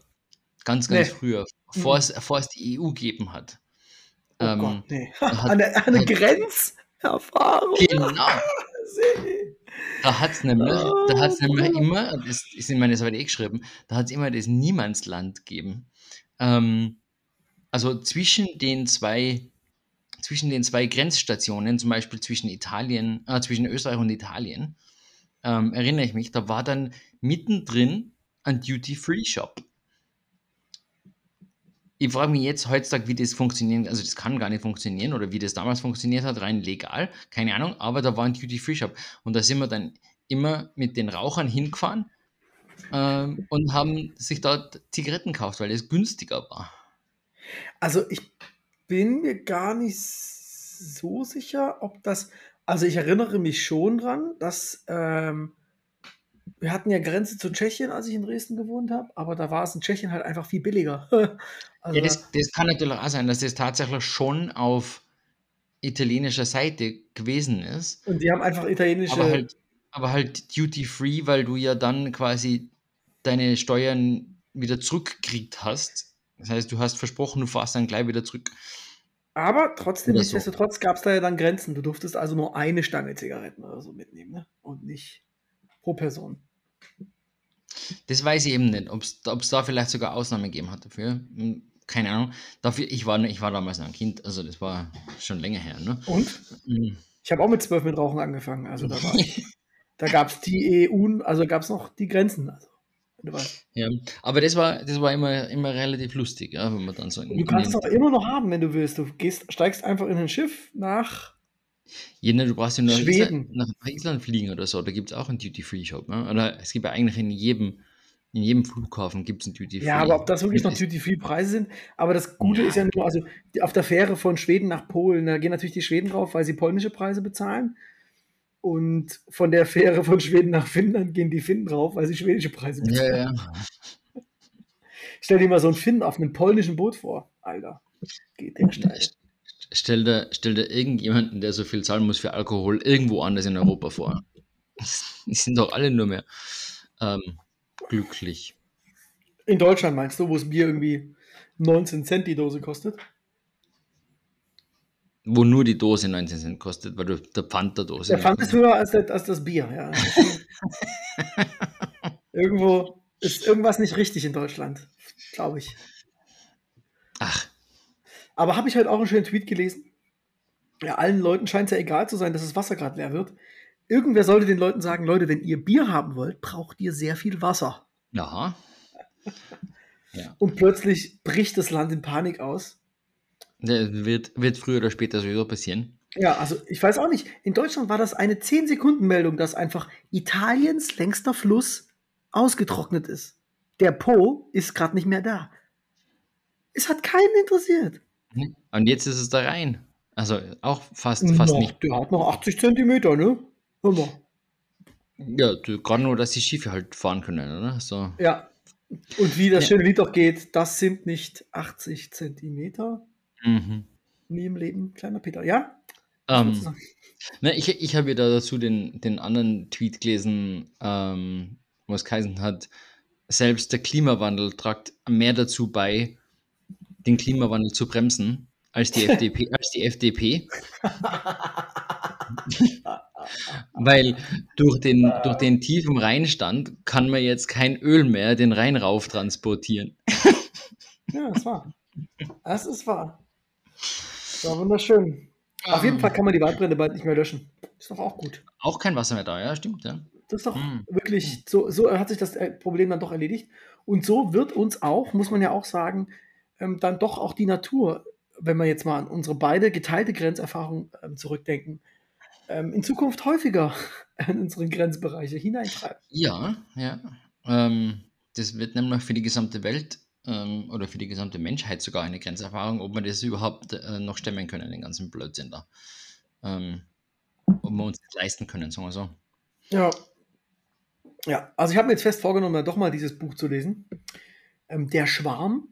ganz, ganz nee. früher, bevor es, bevor es die EU gegeben hat. Oh ähm, Gott, nee. Hat, eine, eine Grenzerfahrung. Genau. Da hat es nämlich, oh, da hat's nämlich immer, das ist in meiner Seite eh geschrieben, da hat es immer das Niemandsland gegeben. Ähm, also zwischen den zwei zwischen den zwei Grenzstationen, zum Beispiel zwischen Italien, äh, zwischen Österreich und Italien, ähm, erinnere ich mich, da war dann mittendrin ein Duty-Free-Shop. Ich frage mich jetzt heutzutage, wie das funktioniert. Also, das kann gar nicht funktionieren oder wie das damals funktioniert hat, rein legal. Keine Ahnung, aber da war ein Duty-Free-Shop. Und da sind wir dann immer mit den Rauchern hingefahren ähm, und haben sich dort Zigaretten gekauft, weil es günstiger war. Also, ich bin mir gar nicht so sicher, ob das. Also ich erinnere mich schon dran, dass ähm, wir hatten ja Grenze zu Tschechien, als ich in Dresden gewohnt habe, aber da war es in Tschechien halt einfach viel billiger. also, ja, das, das, kann natürlich auch sein, dass das tatsächlich schon auf italienischer Seite gewesen ist. Und die haben einfach italienische. Aber halt, aber halt Duty Free, weil du ja dann quasi deine Steuern wieder zurückgekriegt hast das heißt, du hast versprochen, du fährst dann gleich wieder zurück. Aber trotzdem, oder nichtsdestotrotz gab es da ja dann Grenzen. Du durftest also nur eine Stange Zigaretten oder so mitnehmen, ne? Und nicht pro Person. Das weiß ich eben nicht, ob es da vielleicht sogar Ausnahmen gegeben hat dafür. Hm, keine Ahnung. Dafür, ich, war, ich war damals noch ein Kind, also das war schon länger her. Ne? Und? Mhm. Ich habe auch mit zwölf mit Rauchen angefangen. Also da war ich. da gab es die EU, also gab es noch die Grenzen. Also ja, aber das war, das war immer, immer relativ lustig, ja, wenn man dann so. Du kannst es auch immer noch haben, wenn du willst. Du gehst, steigst einfach in ein Schiff nach. Ja, ne, du brauchst ja nur Schweden. nach Island fliegen oder so. Da gibt es auch einen Duty-Free-Shop. Ne? Oder es gibt ja eigentlich in jedem, in jedem Flughafen gibt es einen Duty-Free. Ja, aber ob das wirklich noch Duty-Free-Preise sind. Aber das Gute ja. ist ja nur, also auf der Fähre von Schweden nach Polen, da gehen natürlich die Schweden drauf, weil sie polnische Preise bezahlen. Und von der Fähre von Schweden nach Finnland gehen die Finnen drauf, weil sie schwedische Preise bezahlen. Ja, ja. Stell dir mal so einen Finn auf einem polnischen Boot vor. Alter, geht der steil. Stell dir, stell dir irgendjemanden, der so viel zahlen muss für Alkohol, irgendwo anders in Europa vor. Die sind doch alle nur mehr ähm, glücklich. In Deutschland meinst du, wo das Bier irgendwie 19 Cent die Dose kostet? Wo nur die Dose 19 Cent kostet, weil du der Pfand der Dose. Der Pfand ist höher als, als das Bier, ja. Irgendwo ist irgendwas nicht richtig in Deutschland, glaube ich. Ach. Aber habe ich halt auch einen schönen Tweet gelesen. Ja, allen Leuten scheint es ja egal zu sein, dass das Wasser gerade leer wird. Irgendwer sollte den Leuten sagen, Leute, wenn ihr Bier haben wollt, braucht ihr sehr viel Wasser. Ja. ja. Und plötzlich bricht das Land in Panik aus wird, wird früher oder später sowieso passieren. Ja, also ich weiß auch nicht. In Deutschland war das eine 10-Sekunden-Meldung, dass einfach Italiens längster Fluss ausgetrocknet ist. Der Po ist gerade nicht mehr da. Es hat keinen interessiert. Und jetzt ist es da rein. Also auch fast, fast noch, nicht. Der hat noch 80 Zentimeter, ne? Hör mal. Ja, gerade nur, dass die Schiffe halt fahren können, oder? So. Ja. Und wie das ja. schöne Lied doch geht, das sind nicht 80 Zentimeter, Mhm. Nie im Leben, kleiner Peter. Ja? Ähm, ne, ich ich habe ja da dazu den, den anderen Tweet gelesen, ähm, wo es geheißen hat, selbst der Klimawandel tragt mehr dazu bei, den Klimawandel zu bremsen, als die FDP. Als die FDP. Weil durch den, durch den tiefen Rheinstand kann man jetzt kein Öl mehr den Rhein rauf transportieren. ja, das war. Das ist wahr. Ja, wunderschön. Um, Auf jeden Fall kann man die Waldbrände bald nicht mehr löschen. Ist doch auch gut. Auch kein Wasser mehr da, ja, stimmt, ja. Das ist doch hm. wirklich, so, so hat sich das äh, Problem dann doch erledigt. Und so wird uns auch, muss man ja auch sagen, ähm, dann doch auch die Natur, wenn wir jetzt mal an unsere beide geteilte Grenzerfahrung ähm, zurückdenken, ähm, in Zukunft häufiger in unsere Grenzbereiche hineintreiben. Ja, ja. Ähm, das wird nämlich für die gesamte Welt ähm, oder für die gesamte Menschheit sogar eine Grenzerfahrung, ob wir das überhaupt äh, noch stemmen können, den ganzen Blödsinn da. Ob wir uns das leisten können, sagen wir so. Ja. Ja, also ich habe mir jetzt fest vorgenommen, doch mal dieses Buch zu lesen. Ähm, Der Schwarm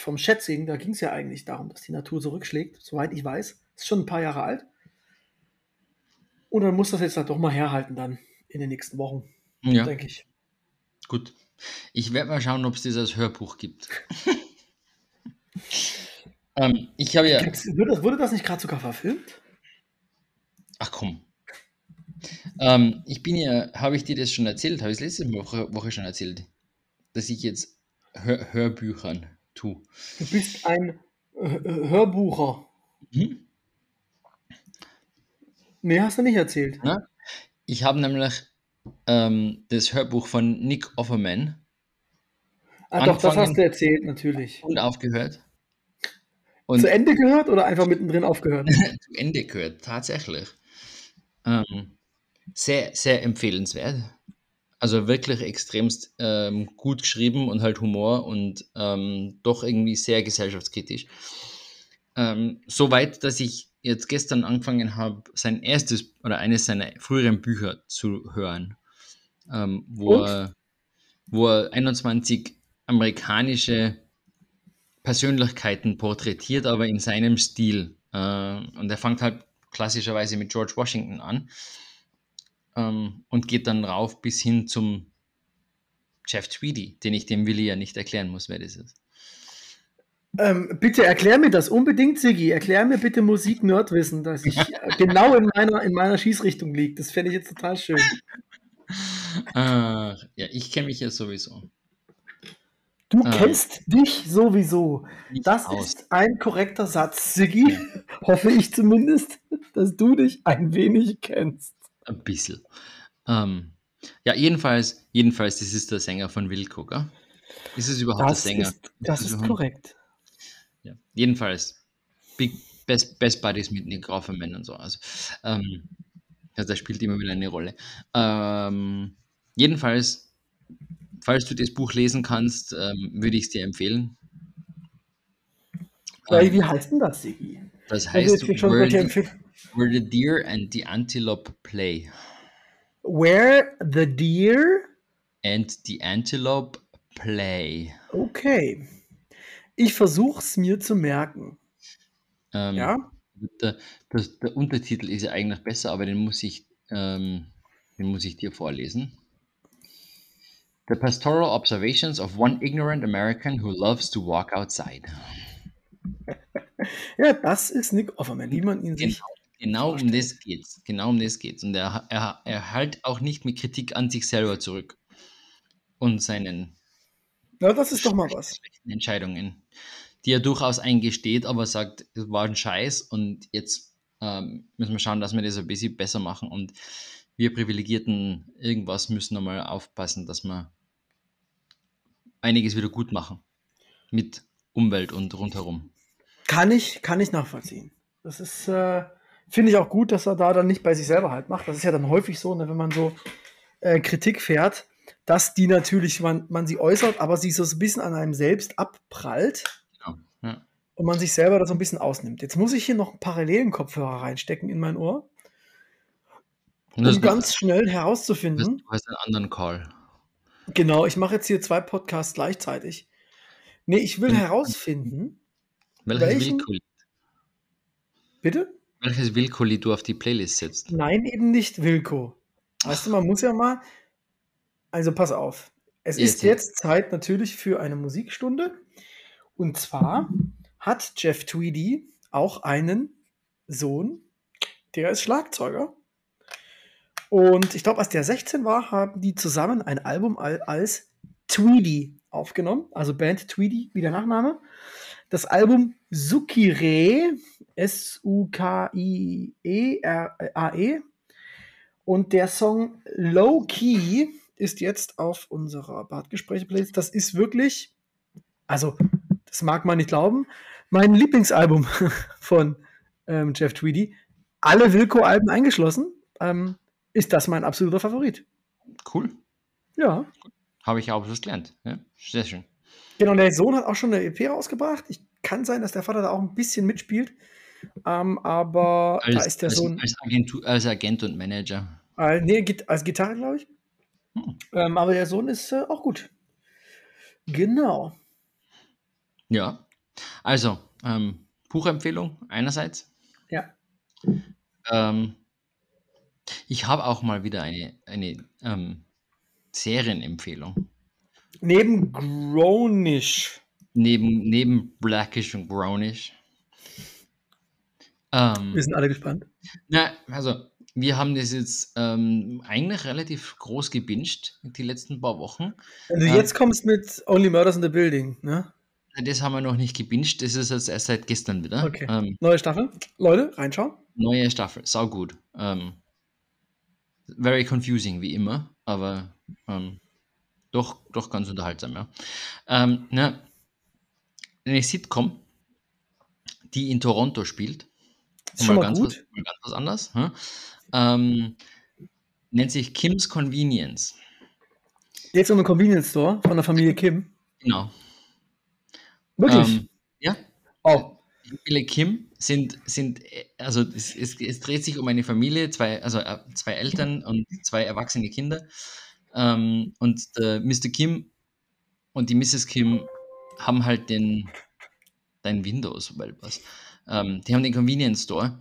vom Schätzing, da ging es ja eigentlich darum, dass die Natur zurückschlägt, soweit ich weiß. Ist schon ein paar Jahre alt. Und dann muss das jetzt halt doch mal herhalten dann in den nächsten Wochen, ja. denke ich. Gut. Ich werde mal schauen, ob es das als Hörbuch gibt. ähm, ich habe ja. Wurde, wurde das nicht gerade sogar verfilmt? Ach komm. Ähm, ich bin ja, habe ich dir das schon erzählt? Habe ich es letzte Woche, Woche schon erzählt? Dass ich jetzt Hör, Hörbüchern tue. Du bist ein Hörbucher. Mhm. Nee, hast du nicht erzählt. Na? Ich habe nämlich ähm, das Hörbuch von Nick Offerman. Ah, doch, das hast du erzählt, natürlich. Und aufgehört. Und Zu Ende gehört oder einfach mittendrin aufgehört? Zu Ende gehört, tatsächlich. Ähm, sehr, sehr empfehlenswert. Also wirklich extremst ähm, gut geschrieben und halt Humor und ähm, doch irgendwie sehr gesellschaftskritisch. Ähm, Soweit, dass ich jetzt gestern angefangen habe, sein erstes oder eines seiner früheren Bücher zu hören, ähm, wo, er, wo er 21 amerikanische Persönlichkeiten porträtiert, aber in seinem Stil. Äh, und er fängt halt klassischerweise mit George Washington an ähm, und geht dann rauf bis hin zum Jeff Tweedy, den ich dem Willi ja nicht erklären muss, wer das ist. Ähm, bitte erklär mir das unbedingt, Siggi. Erklär mir bitte Musik-Nerdwissen, dass ich genau in meiner, in meiner Schießrichtung liege. Das fände ich jetzt total schön. Äh, ja, ich kenne mich ja sowieso. Du äh, kennst dich sowieso. Das aus. ist ein korrekter Satz, Siggi. Hoffe ich zumindest, dass du dich ein wenig kennst. Ein bisschen. Ähm, ja, jedenfalls, jedenfalls, das ist der Sänger von Wilco, gell? Ist es überhaupt das der Sänger? Ist, das ist, ist korrekt. Ja. Jedenfalls, Big, Best, Best Buddies mit Nick Offerman und so. Also, ähm, also das spielt immer wieder eine Rolle. Ähm, jedenfalls, falls du das Buch lesen kannst, ähm, würde ich es dir empfehlen. Ähm, wie heißt denn das, Sigi? Das heißt the, where the Deer and the Antelope Play. Where the Deer and the Antelope Play. Okay. Ich versuche es mir zu merken. Ähm, ja? Der, der, der, Untertitel ist ja eigentlich besser, aber den muss ich, ähm, den muss ich dir vorlesen. The Pastoral Observations of One Ignorant American Who Loves to Walk Outside. ja, das ist Nick Offerman, wie man ihn genau, sich. Genau um das geht's. Genau um das geht's. Und er, er, er halt auch nicht mit Kritik an sich selber zurück. Und seinen ja, das ist doch mal was. Entscheidungen, die er durchaus eingesteht, aber sagt, es war ein Scheiß und jetzt ähm, müssen wir schauen, dass wir das ein bisschen besser machen und wir Privilegierten irgendwas müssen nochmal aufpassen, dass wir einiges wieder gut machen mit Umwelt und rundherum. Kann ich, kann ich nachvollziehen. Das ist, äh, finde ich auch gut, dass er da dann nicht bei sich selber halt macht. Das ist ja dann häufig so, ne, wenn man so äh, Kritik fährt, dass die natürlich, man, man sie äußert, aber sie so ein bisschen an einem selbst abprallt. Ja, ja. Und man sich selber da so ein bisschen ausnimmt. Jetzt muss ich hier noch einen parallelen Kopfhörer reinstecken in mein Ohr. Um das ganz schnell herauszufinden. Du hast einen anderen Call. Genau, ich mache jetzt hier zwei Podcasts gleichzeitig. Nee, ich will hm. herausfinden. Welchen... Bitte? Welches Willkuli du auf die Playlist setzt? Nein, eben nicht Wilko. Weißt du, man muss ja mal, also pass auf. Es jetzt, ist jetzt Zeit natürlich für eine Musikstunde. Und zwar hat Jeff Tweedy auch einen Sohn, der ist Schlagzeuger. Und ich glaube, als der 16 war, haben die zusammen ein Album als Tweedy aufgenommen, also Band Tweedy, wie der Nachname. Das Album Sukire, S-U-K-I-E-R-A-E. Und der Song Low Key ist jetzt auf unserer Bartgespräche-Playlist. Das ist wirklich, also, das mag man nicht glauben, mein Lieblingsalbum von ähm, Jeff Tweedy. Alle Wilco-Alben eingeschlossen. Ähm, ist das mein absoluter Favorit. Cool. Ja. Habe ich auch was gelernt. Ja, sehr schön. Genau, der Sohn hat auch schon eine EP rausgebracht. Ich kann sein, dass der Vater da auch ein bisschen mitspielt. Ähm, aber als, da ist der als, Sohn. Als, Agent, als Agent und Manager. Äh, nee, als Gitarre, glaube ich. Hm. Ähm, aber der Sohn ist äh, auch gut. Genau. Ja. Also, ähm, Buchempfehlung einerseits. Ja. Ähm, ich habe auch mal wieder eine, eine ähm, Serienempfehlung. Neben Grownish. Neben, neben Blackish und Grownish. Ähm, wir sind alle gespannt. Na, also, wir haben das jetzt ähm, eigentlich relativ groß gebinged, die letzten paar Wochen. Wenn du ähm, jetzt kommst mit Only Murders in the Building, ne? Das haben wir noch nicht gebinged, das ist jetzt erst seit gestern wieder. Okay. Ähm, neue Staffel. Leute, reinschauen. Neue Staffel, sau gut. Ähm, very confusing, wie immer, aber ähm, doch, doch ganz unterhaltsam, ja. Ähm, ne, eine Sitcom, die in Toronto spielt. Ist mal, ganz gut. Was, mal ganz was anderes. Hm? Ähm, nennt sich Kim's Convenience. Jetzt um einen Convenience Store von der Familie Kim. Genau. Wirklich? Ähm, ja. Oh. Familie Kim sind, sind also es, es, es, dreht sich um eine Familie, zwei, also äh, zwei Eltern und zwei erwachsene Kinder. Ähm, und der Mr. Kim und die Mrs. Kim haben halt den, dein Windows, weil was. Ähm, die haben den Convenience Store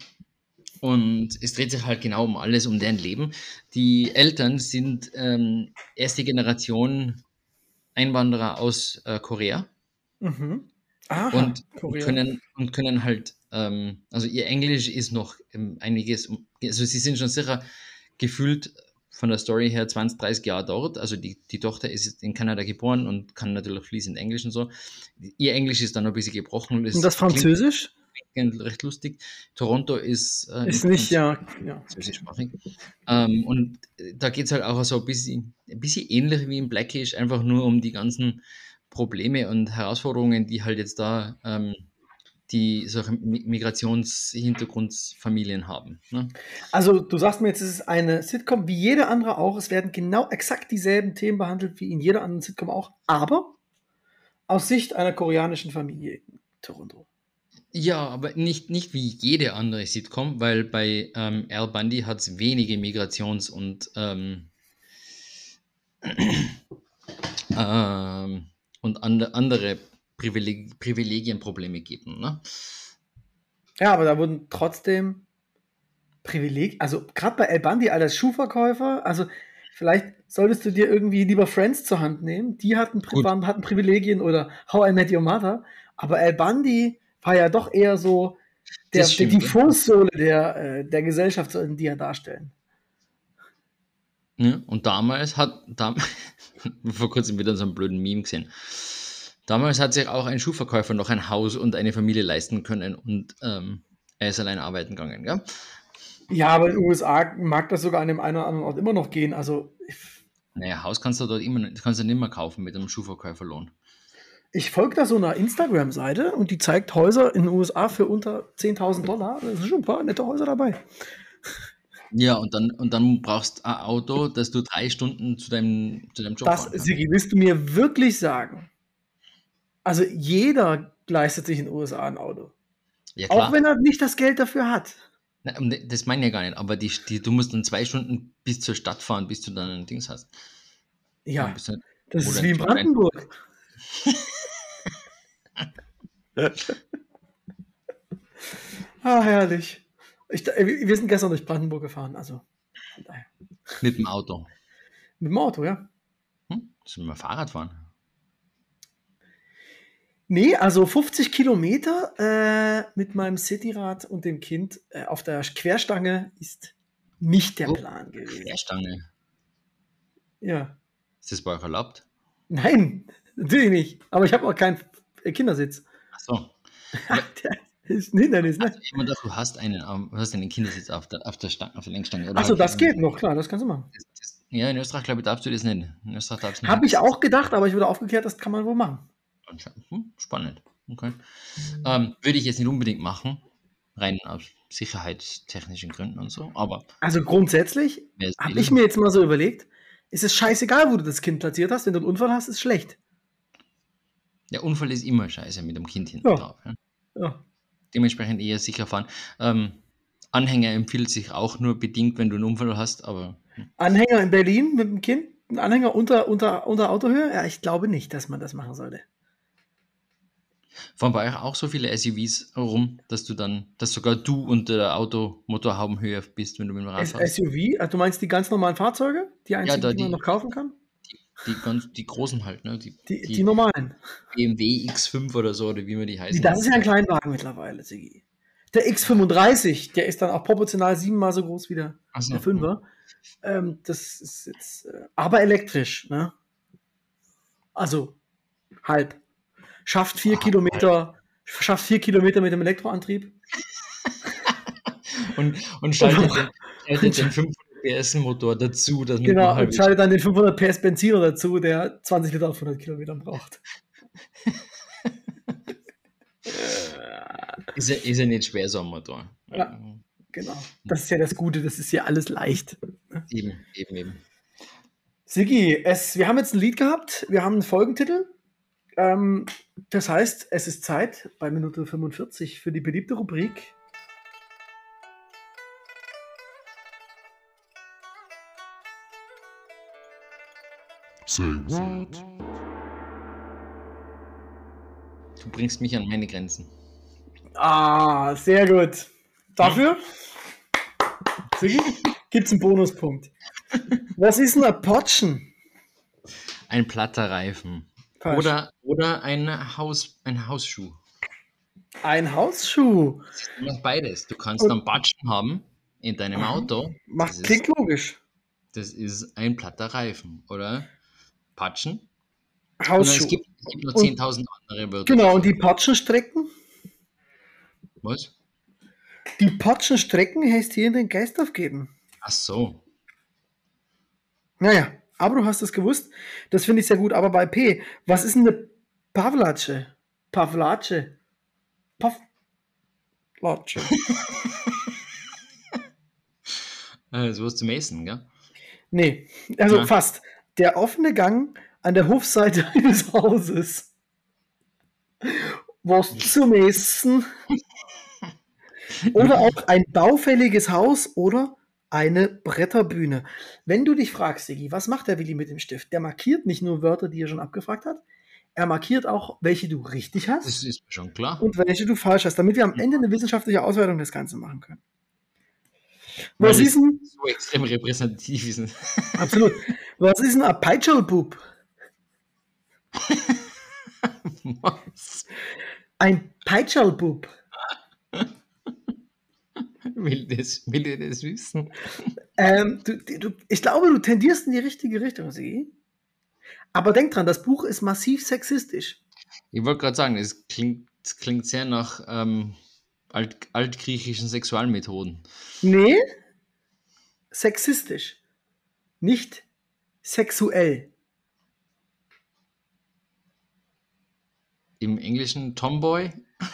und es dreht sich halt genau um alles, um deren Leben. Die Eltern sind ähm, erste Generation Einwanderer aus äh, Korea. Mhm. Aha, und, Korea. können, und können halt, ähm, also ihr Englisch ist noch ähm, einiges, also sie sind schon sicher gefühlt von der Story her 20, 30 Jahre dort. Also die, die Tochter ist in Kanada geboren und kann natürlich fließend Englisch und so. Ihr Englisch ist dann noch ein bisschen gebrochen. Das und das Französisch? Recht lustig. Toronto ist, äh, ist nicht, ja, ja. Ähm, und da geht es halt auch so ein bisschen, ein bisschen ähnlich wie in Blackish, einfach nur um die ganzen Probleme und Herausforderungen, die halt jetzt da ähm, die solche Migrationshintergrundfamilien haben. Ne? Also du sagst mir jetzt, es ist eine Sitcom wie jede andere auch. Es werden genau exakt dieselben Themen behandelt wie in jeder anderen Sitcom auch, aber aus Sicht einer koreanischen Familie in Toronto. Ja, aber nicht, nicht wie jede andere Sitcom, weil bei ähm, Al Bundy hat es wenige Migrations- und ähm, ähm, und and andere Privileg Privilegienprobleme geben. Ne? Ja, aber da wurden trotzdem Privilegien, also gerade bei El Bandi als Schuhverkäufer, also vielleicht solltest du dir irgendwie lieber Friends zur Hand nehmen, die hatten, waren, hatten Privilegien oder How I Met Your Mother, aber El Bandi war ja doch eher so der, stimmt, die Fußsohle der, äh, der Gesellschaft, die er darstellen. Ja, und damals hat, da, vor kurzem wieder so einen blöden Meme gesehen. Damals hat sich auch ein Schuhverkäufer noch ein Haus und eine Familie leisten können und ähm, er ist allein arbeiten gegangen, gell? Ja, aber in den USA mag das sogar an dem einen oder anderen Ort immer noch gehen. Also. Naja, Haus kannst du dort immer, kannst du nicht mehr kaufen mit einem Schuhverkäuferlohn. Ich folge da so einer Instagram-Seite und die zeigt Häuser in den USA für unter 10.000 Dollar. Da sind schon ein paar nette Häuser dabei. Ja, und dann, und dann brauchst du ein Auto, dass du drei Stunden zu deinem, zu deinem Job das, Sigi, willst du mir wirklich sagen? Also jeder leistet sich in den USA ein Auto. Ja, Auch wenn er nicht das Geld dafür hat. Na, das meine ich ja gar nicht, aber die, die, du musst dann zwei Stunden bis zur Stadt fahren, bis du dann ein Dings hast. Ja, das ist wie in Brandenburg. ah, herrlich. Ich, wir sind gestern durch Brandenburg gefahren, also Mit dem Auto. Mit dem Auto, ja. Hm? Sollen wir Fahrrad fahren? Nee, also 50 Kilometer äh, mit meinem Cityrad und dem Kind äh, auf der Querstange ist nicht der oh, Plan gewesen. Querstange? Ja. Ist das bei euch erlaubt? Nein, natürlich nicht. Aber ich habe auch keinen Kindersitz. Ach so. der ist ein Hindernis, ne? Also immer, dass du hast einen, du hast einen Kindersitz auf der, auf der, Stange, auf der Lenkstange. Achso, das geht noch, klar, das kannst du machen. Das, das, ja, in Österreich, glaube ich, darfst du das nicht. In Österreich darfst du nicht. Habe ich auch gedacht, aber ich wurde aufgeklärt, das kann man wohl machen. Hm, spannend. Okay. Ähm, würde ich jetzt nicht unbedingt machen, rein aus sicherheitstechnischen Gründen und so, aber. Also grundsätzlich habe ich mir jetzt mal so überlegt, ist es scheißegal, wo du das Kind platziert hast, wenn du einen Unfall hast, ist schlecht. Der Unfall ist immer scheiße mit dem Kind hinten ja. drauf. Ja. ja. Dementsprechend eher sicher fahren. Ähm, Anhänger empfiehlt sich auch nur bedingt, wenn du einen Unfall hast, aber. Hm. Anhänger in Berlin mit dem Kind? Ein Anhänger unter, unter, unter Autohöhe? Ja, ich glaube nicht, dass man das machen sollte. Fahren bei euch auch so viele SUVs rum, dass du dann, dass sogar du unter der Automotorhaubenhöhe bist, wenn du mit dem Rad fährst? SUV? Also du meinst die ganz normalen Fahrzeuge? Die einzigen, ja, die, die man noch kaufen kann? Die, ganz, die großen halt, ne? Die, die, normalen. BMW X5 oder so, oder wie man die heißen. Das ist ja ein Kleinwagen mittlerweile, Sigi. Der X35, der ist dann auch proportional siebenmal so groß wie der, so. der 5er. Ähm, das ist jetzt, äh, aber elektrisch, ne? Also halb. Schafft vier ah, Kilometer, schafft vier Kilometer mit dem Elektroantrieb. und, und schaltet, den, schaltet den 500 PS Motor dazu. genau, und schaltet dann den 500 PS Benziner dazu, der 20 Liter auf 100 Kilometern braucht. ist, ja, ist ja nicht schwer, so ein Motor. Ja, genau. Das ist ja das Gute, das ist ja alles leicht. Eben, eben, eben. Sigi, es, wir haben jetzt ein Lied gehabt, wir haben einen Folgentitel. Ähm, das heißt, es ist Zeit bei Minute 45 für die beliebte Rubrik Say what? Du bringst mich an meine Grenzen. Ah, sehr gut. Dafür gibt es einen Bonuspunkt. Was ist ein Apotchen? Ein platter Reifen. Oder, oder ein, Haus, ein Hausschuh. Ein Hausschuh? Beides. Du kannst Und, einen Patschen haben in deinem Auto. Macht klingt logisch. Das ist ein platter Reifen, oder? Patschen. Hausschuh. Es gibt, es gibt noch 10.000 andere Wörter. Genau, und die Patschenstrecken? Was? Die Patschenstrecken heißt hier in den Geist aufgeben. Ach so. Naja, aber du hast es gewusst. Das finde ich sehr gut. Aber bei P, was ist eine Pavlatsche? Pavlatsche. Pavlatsche. äh, so was zum Essen, gell? Nee, also ja. fast der offene Gang an der Hofseite eines Hauses. Was zum Essen. Oder auch ein baufälliges Haus oder eine Bretterbühne. Wenn du dich fragst, Sigi, was macht der Willi mit dem Stift? Der markiert nicht nur Wörter, die er schon abgefragt hat, er markiert auch, welche du richtig hast. Das ist schon klar. Und welche du falsch hast, damit wir am Ende eine wissenschaftliche Auswertung des Ganzen machen können. Was ist denn? So extrem repräsentativ ist. Absolut. Was ist ein Peitschelbub? Was? Ein Peitschelbub. Will, das, will ich das wissen? Ähm, du, du, ich glaube, du tendierst in die richtige Richtung, Sie. Aber denk dran, das Buch ist massiv sexistisch. Ich wollte gerade sagen, es klingt, es klingt sehr nach ähm, alt, altgriechischen Sexualmethoden. Nee, sexistisch. Nicht sexuell. Im Englischen Tomboy?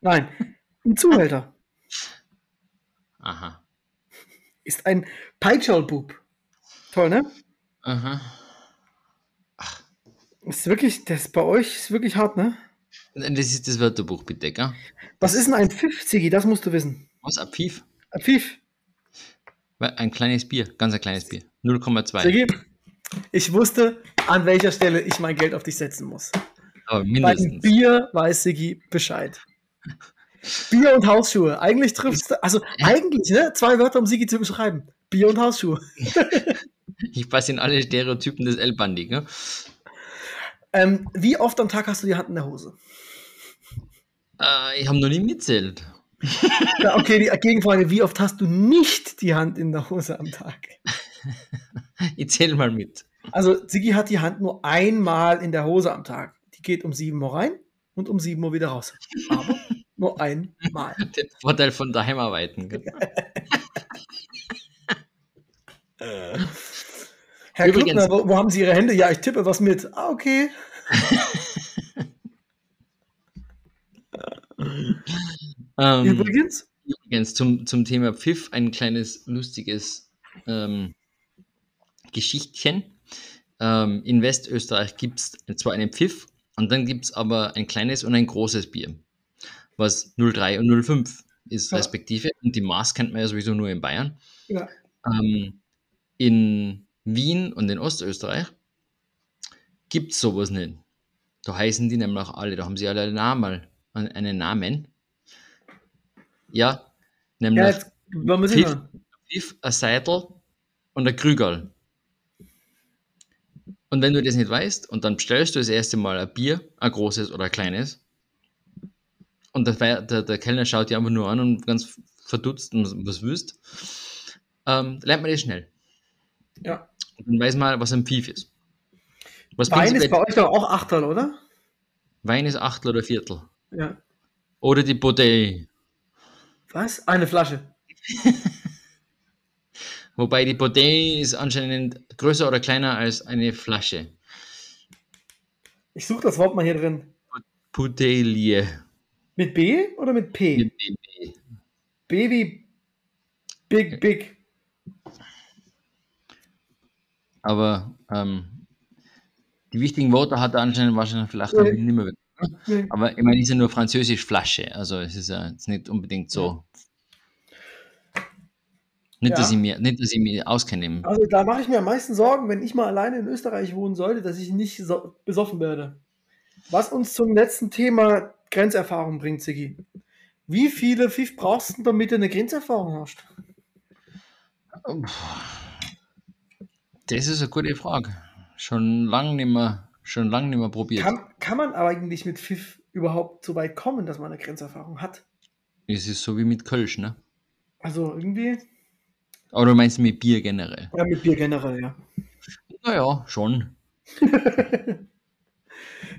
Nein, ein Zuhälter. Aha. Ist ein Peitschalbub. Toll, ne? Aha. Ach. Ist wirklich, das bei euch ist wirklich hart, ne? Das ist das Wörterbuch, bitte, gell? Was ist denn ein Pfiff, Ziggy? Das musst du wissen. Was, ein Pfiff? Ein Pfiff. Ein kleines Bier, ganz ein kleines Bier. 0,2. Ich wusste, an welcher Stelle ich mein Geld auf dich setzen muss. Aber mindestens. Bei dem Bier weiß Sigi Bescheid. Bier und Hausschuhe. Eigentlich triffst du, also eigentlich, ne? Zwei Wörter, um Sigi zu beschreiben. Bier und Hausschuhe. ich passe in alle Stereotypen des L-Bandy, ne? Ähm, wie oft am Tag hast du die Hand in der Hose? Äh, ich habe noch nie mitzählt. Ja, okay, die Gegenfrage, wie oft hast du nicht die Hand in der Hose am Tag? Ich zähle mal mit. Also Ziggy hat die Hand nur einmal in der Hose am Tag. Die geht um 7 Uhr rein und um 7 Uhr wieder raus. Aber nur einmal. Der Vorteil von daheim arbeiten. Herr Übrigens, Klubner, wo, wo, haben Sie Ihre Hände? Ja, ich tippe was mit. Ah, okay. ähm, übrigens? Übrigens, zum, zum Thema Pfiff ein kleines lustiges ähm, Geschichtchen. Ähm, in Westösterreich gibt es zwar einen Pfiff und dann gibt es aber ein kleines und ein großes Bier, was 03 und 05 ist ja. respektive. Und die Maß kennt man ja sowieso nur in Bayern. Ja. Ähm, in Wien und in Ostösterreich gibt es sowas nicht. Da heißen die nämlich auch alle, da haben sie alle einen Namen. Einen Namen. Ja, nämlich ja, jetzt, Pfiff, Pfiff, ein Seidel und ein Krügerl. Und wenn du das nicht weißt, und dann bestellst du das erste Mal ein Bier, ein großes oder ein kleines, und der, der, der Kellner schaut dir einfach nur an und ganz verdutzt, was willst, ähm, lernt man das schnell. Ja. Und dann weiß man, was ein Pfiff ist. Was Wein ist bei euch doch auch Achtel, oder? Wein ist Achtel oder Viertel. Ja. Oder die Bouteille. Was? Eine Flasche. Wobei die Bouteille ist anscheinend größer oder kleiner als eine Flasche. Ich suche das Wort mal hier drin. Bouteille. Mit B oder mit P? Mit B. B wie Big Big. Aber ähm, die wichtigen Worte hat er anscheinend wahrscheinlich vielleicht nee. nicht mehr. Nee. Aber ich meine, ist ja nur französisch Flasche. Also es ist ja jetzt nicht unbedingt so. Nicht, ja. dass ich mir, nicht, dass ich mich auskenne. Also da mache ich mir am meisten Sorgen, wenn ich mal alleine in Österreich wohnen sollte, dass ich nicht so besoffen werde. Was uns zum letzten Thema Grenzerfahrung bringt, Sigi. Wie viele Pfiff brauchst du, damit du eine Grenzerfahrung hast? Das ist eine gute Frage. Schon lange nicht mehr, schon lange nicht mehr probiert. Kann, kann man aber eigentlich mit Pfiff überhaupt so weit kommen, dass man eine Grenzerfahrung hat? Es ist so wie mit Kölsch, ne? Also irgendwie. Aber du meinst mit Bier generell? Ja, mit Bier generell, ja. Naja, schon.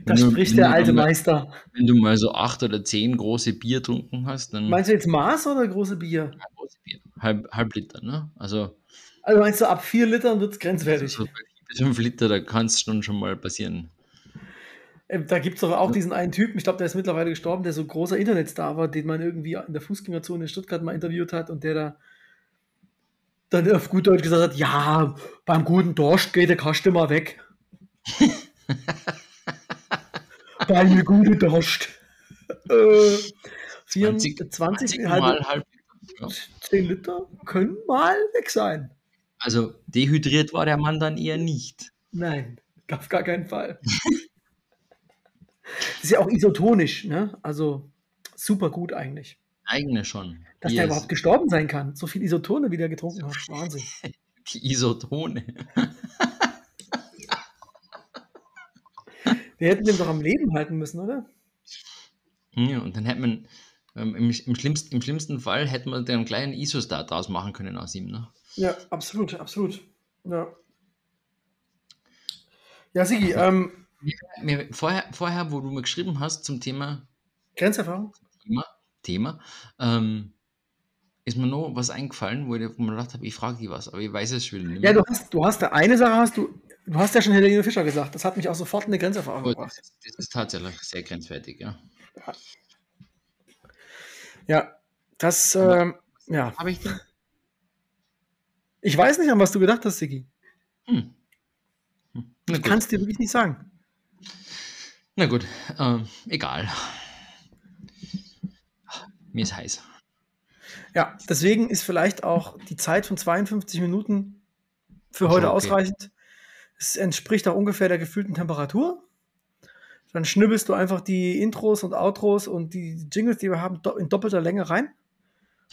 da spricht der alte mal, Meister. Wenn du mal so acht oder zehn große Bier trunken hast, dann. Meinst du jetzt Maß oder große Bier? Ja, große Bier. Halb, halb Liter, ne? Also. Also meinst du, ab vier Litern wird es grenzwertig? So bis fünf Liter, da kann es schon, schon mal passieren. Ähm, da gibt es doch auch diesen einen Typen, ich glaube, der ist mittlerweile gestorben, der so großer Internetstar war, den man irgendwie in der Fußgängerzone in Stuttgart mal interviewt hat und der da dann auf gut Deutsch gesagt hat, ja, beim guten Durst geht der Kaste mal weg. Bei mir gute Durst. Äh, 20, 20 halb, halb Liter. 10 Liter können mal weg sein. Also dehydriert war der Mann dann eher nicht. Nein, auf gar keinen Fall. ist ja auch isotonisch, ne? Also super gut eigentlich. Eigene schon. Dass yes. der überhaupt gestorben sein kann. So viel Isotone, wie der getrunken hat. Wahnsinn. Die Isotone. Wir hätten den doch am Leben halten müssen, oder? Ja, und dann hätte man, ähm, im, im, schlimmsten, im schlimmsten Fall hätte man den kleinen Isostar draus machen können aus ihm, ne? Ja, absolut, absolut. Ja. Ja, Sigi, ähm, mir, vorher, vorher, wo du mir geschrieben hast zum Thema Grenzerfahrung, Thema, Thema ähm, ist mir noch was eingefallen, wo ich mir gedacht habe, ich frage dich was, aber ich weiß es schon nicht mehr. Ja, du hast, du hast da eine Sache, hast du, du hast ja schon Helene Fischer gesagt, das hat mich auch sofort in eine Grenzerfahrung Gut, gebracht. Das ist tatsächlich sehr grenzwertig, ja. Ja, das, ähm, ja. Habe ich den? Ich weiß nicht, an was du gedacht hast, Sigi. Hm. Hm. Ich kann es dir wirklich nicht sagen. Na gut, ähm, egal. Mir ist heiß. Ja, deswegen ist vielleicht auch die Zeit von 52 Minuten für heute okay. ausreichend. Es entspricht auch ungefähr der gefühlten Temperatur. Dann schnibbelst du einfach die Intros und Outros und die Jingles, die wir haben, in doppelter Länge rein.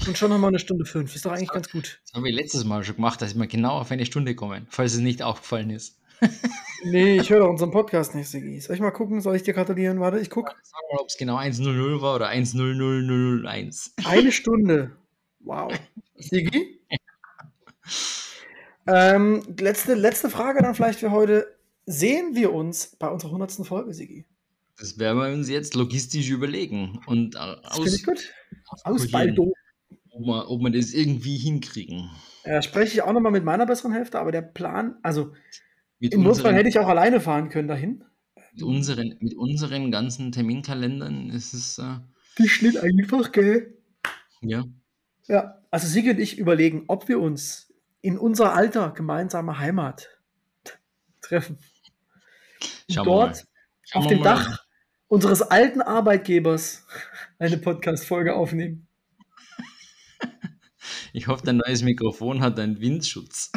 Und schon nochmal eine Stunde fünf. Ist doch eigentlich ganz gut. Das haben wir letztes Mal schon gemacht, dass wir genau auf eine Stunde kommen, falls es nicht aufgefallen ist. nee, ich höre doch unseren Podcast nicht, Sigi. Soll ich mal gucken? Soll ich dir gratulieren? Warte, ich gucke. Sag mal, ob es genau 1.00 war oder 1.0001. Eine Stunde. Wow. Sigi? Ähm, letzte, letzte Frage dann vielleicht für heute. Sehen wir uns bei unserer 100. Folge, Sigi? Das werden wir uns jetzt logistisch überlegen. Und aus, ich gut. Aus Baldo ob wir, ob wir das irgendwie hinkriegen. Ja, spreche ich auch nochmal mit meiner besseren Hälfte, aber der Plan, also mit im Notfall hätte ich auch alleine fahren können dahin. Mit unseren, mit unseren ganzen Terminkalendern ist es. Äh, die schnitt einfach, gell? Ja. Ja, also Sigi und ich überlegen, ob wir uns in unserer alter gemeinsamer Heimat treffen. Dort auf dem Dach unseres alten Arbeitgebers eine Podcast-Folge aufnehmen. Ich hoffe, dein neues Mikrofon hat einen Windschutz.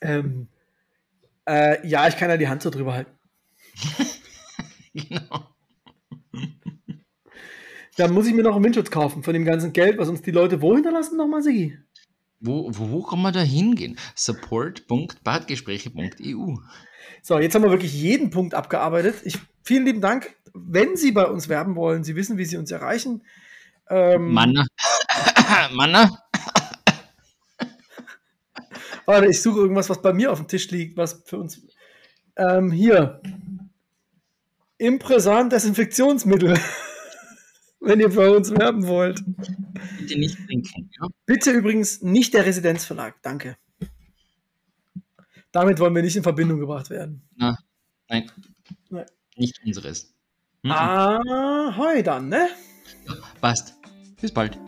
Ähm, äh, ja, ich kann ja die Hand so drüber halten. genau. Da muss ich mir noch einen Windschutz kaufen von dem ganzen Geld, was uns die Leute wo hinterlassen nochmal, Sigi? Wo, wo, wo kann man da hingehen? support.badgespräche.eu So, jetzt haben wir wirklich jeden Punkt abgearbeitet. Ich, vielen lieben Dank. Wenn Sie bei uns werben wollen, Sie wissen, wie Sie uns erreichen. Ähm, Manna. Manna. Warte, ich suche irgendwas, was bei mir auf dem Tisch liegt, was für uns. Ähm, hier. Impresan Desinfektionsmittel. wenn ihr bei uns werben wollt. Bitte nicht trinken. Ja? Bitte übrigens nicht der Residenzverlag. Danke. Damit wollen wir nicht in Verbindung gebracht werden. Na, nein. nein. Nicht unseres. Mhm. Ahoi dann, ne? Ja, passt. Bis bald.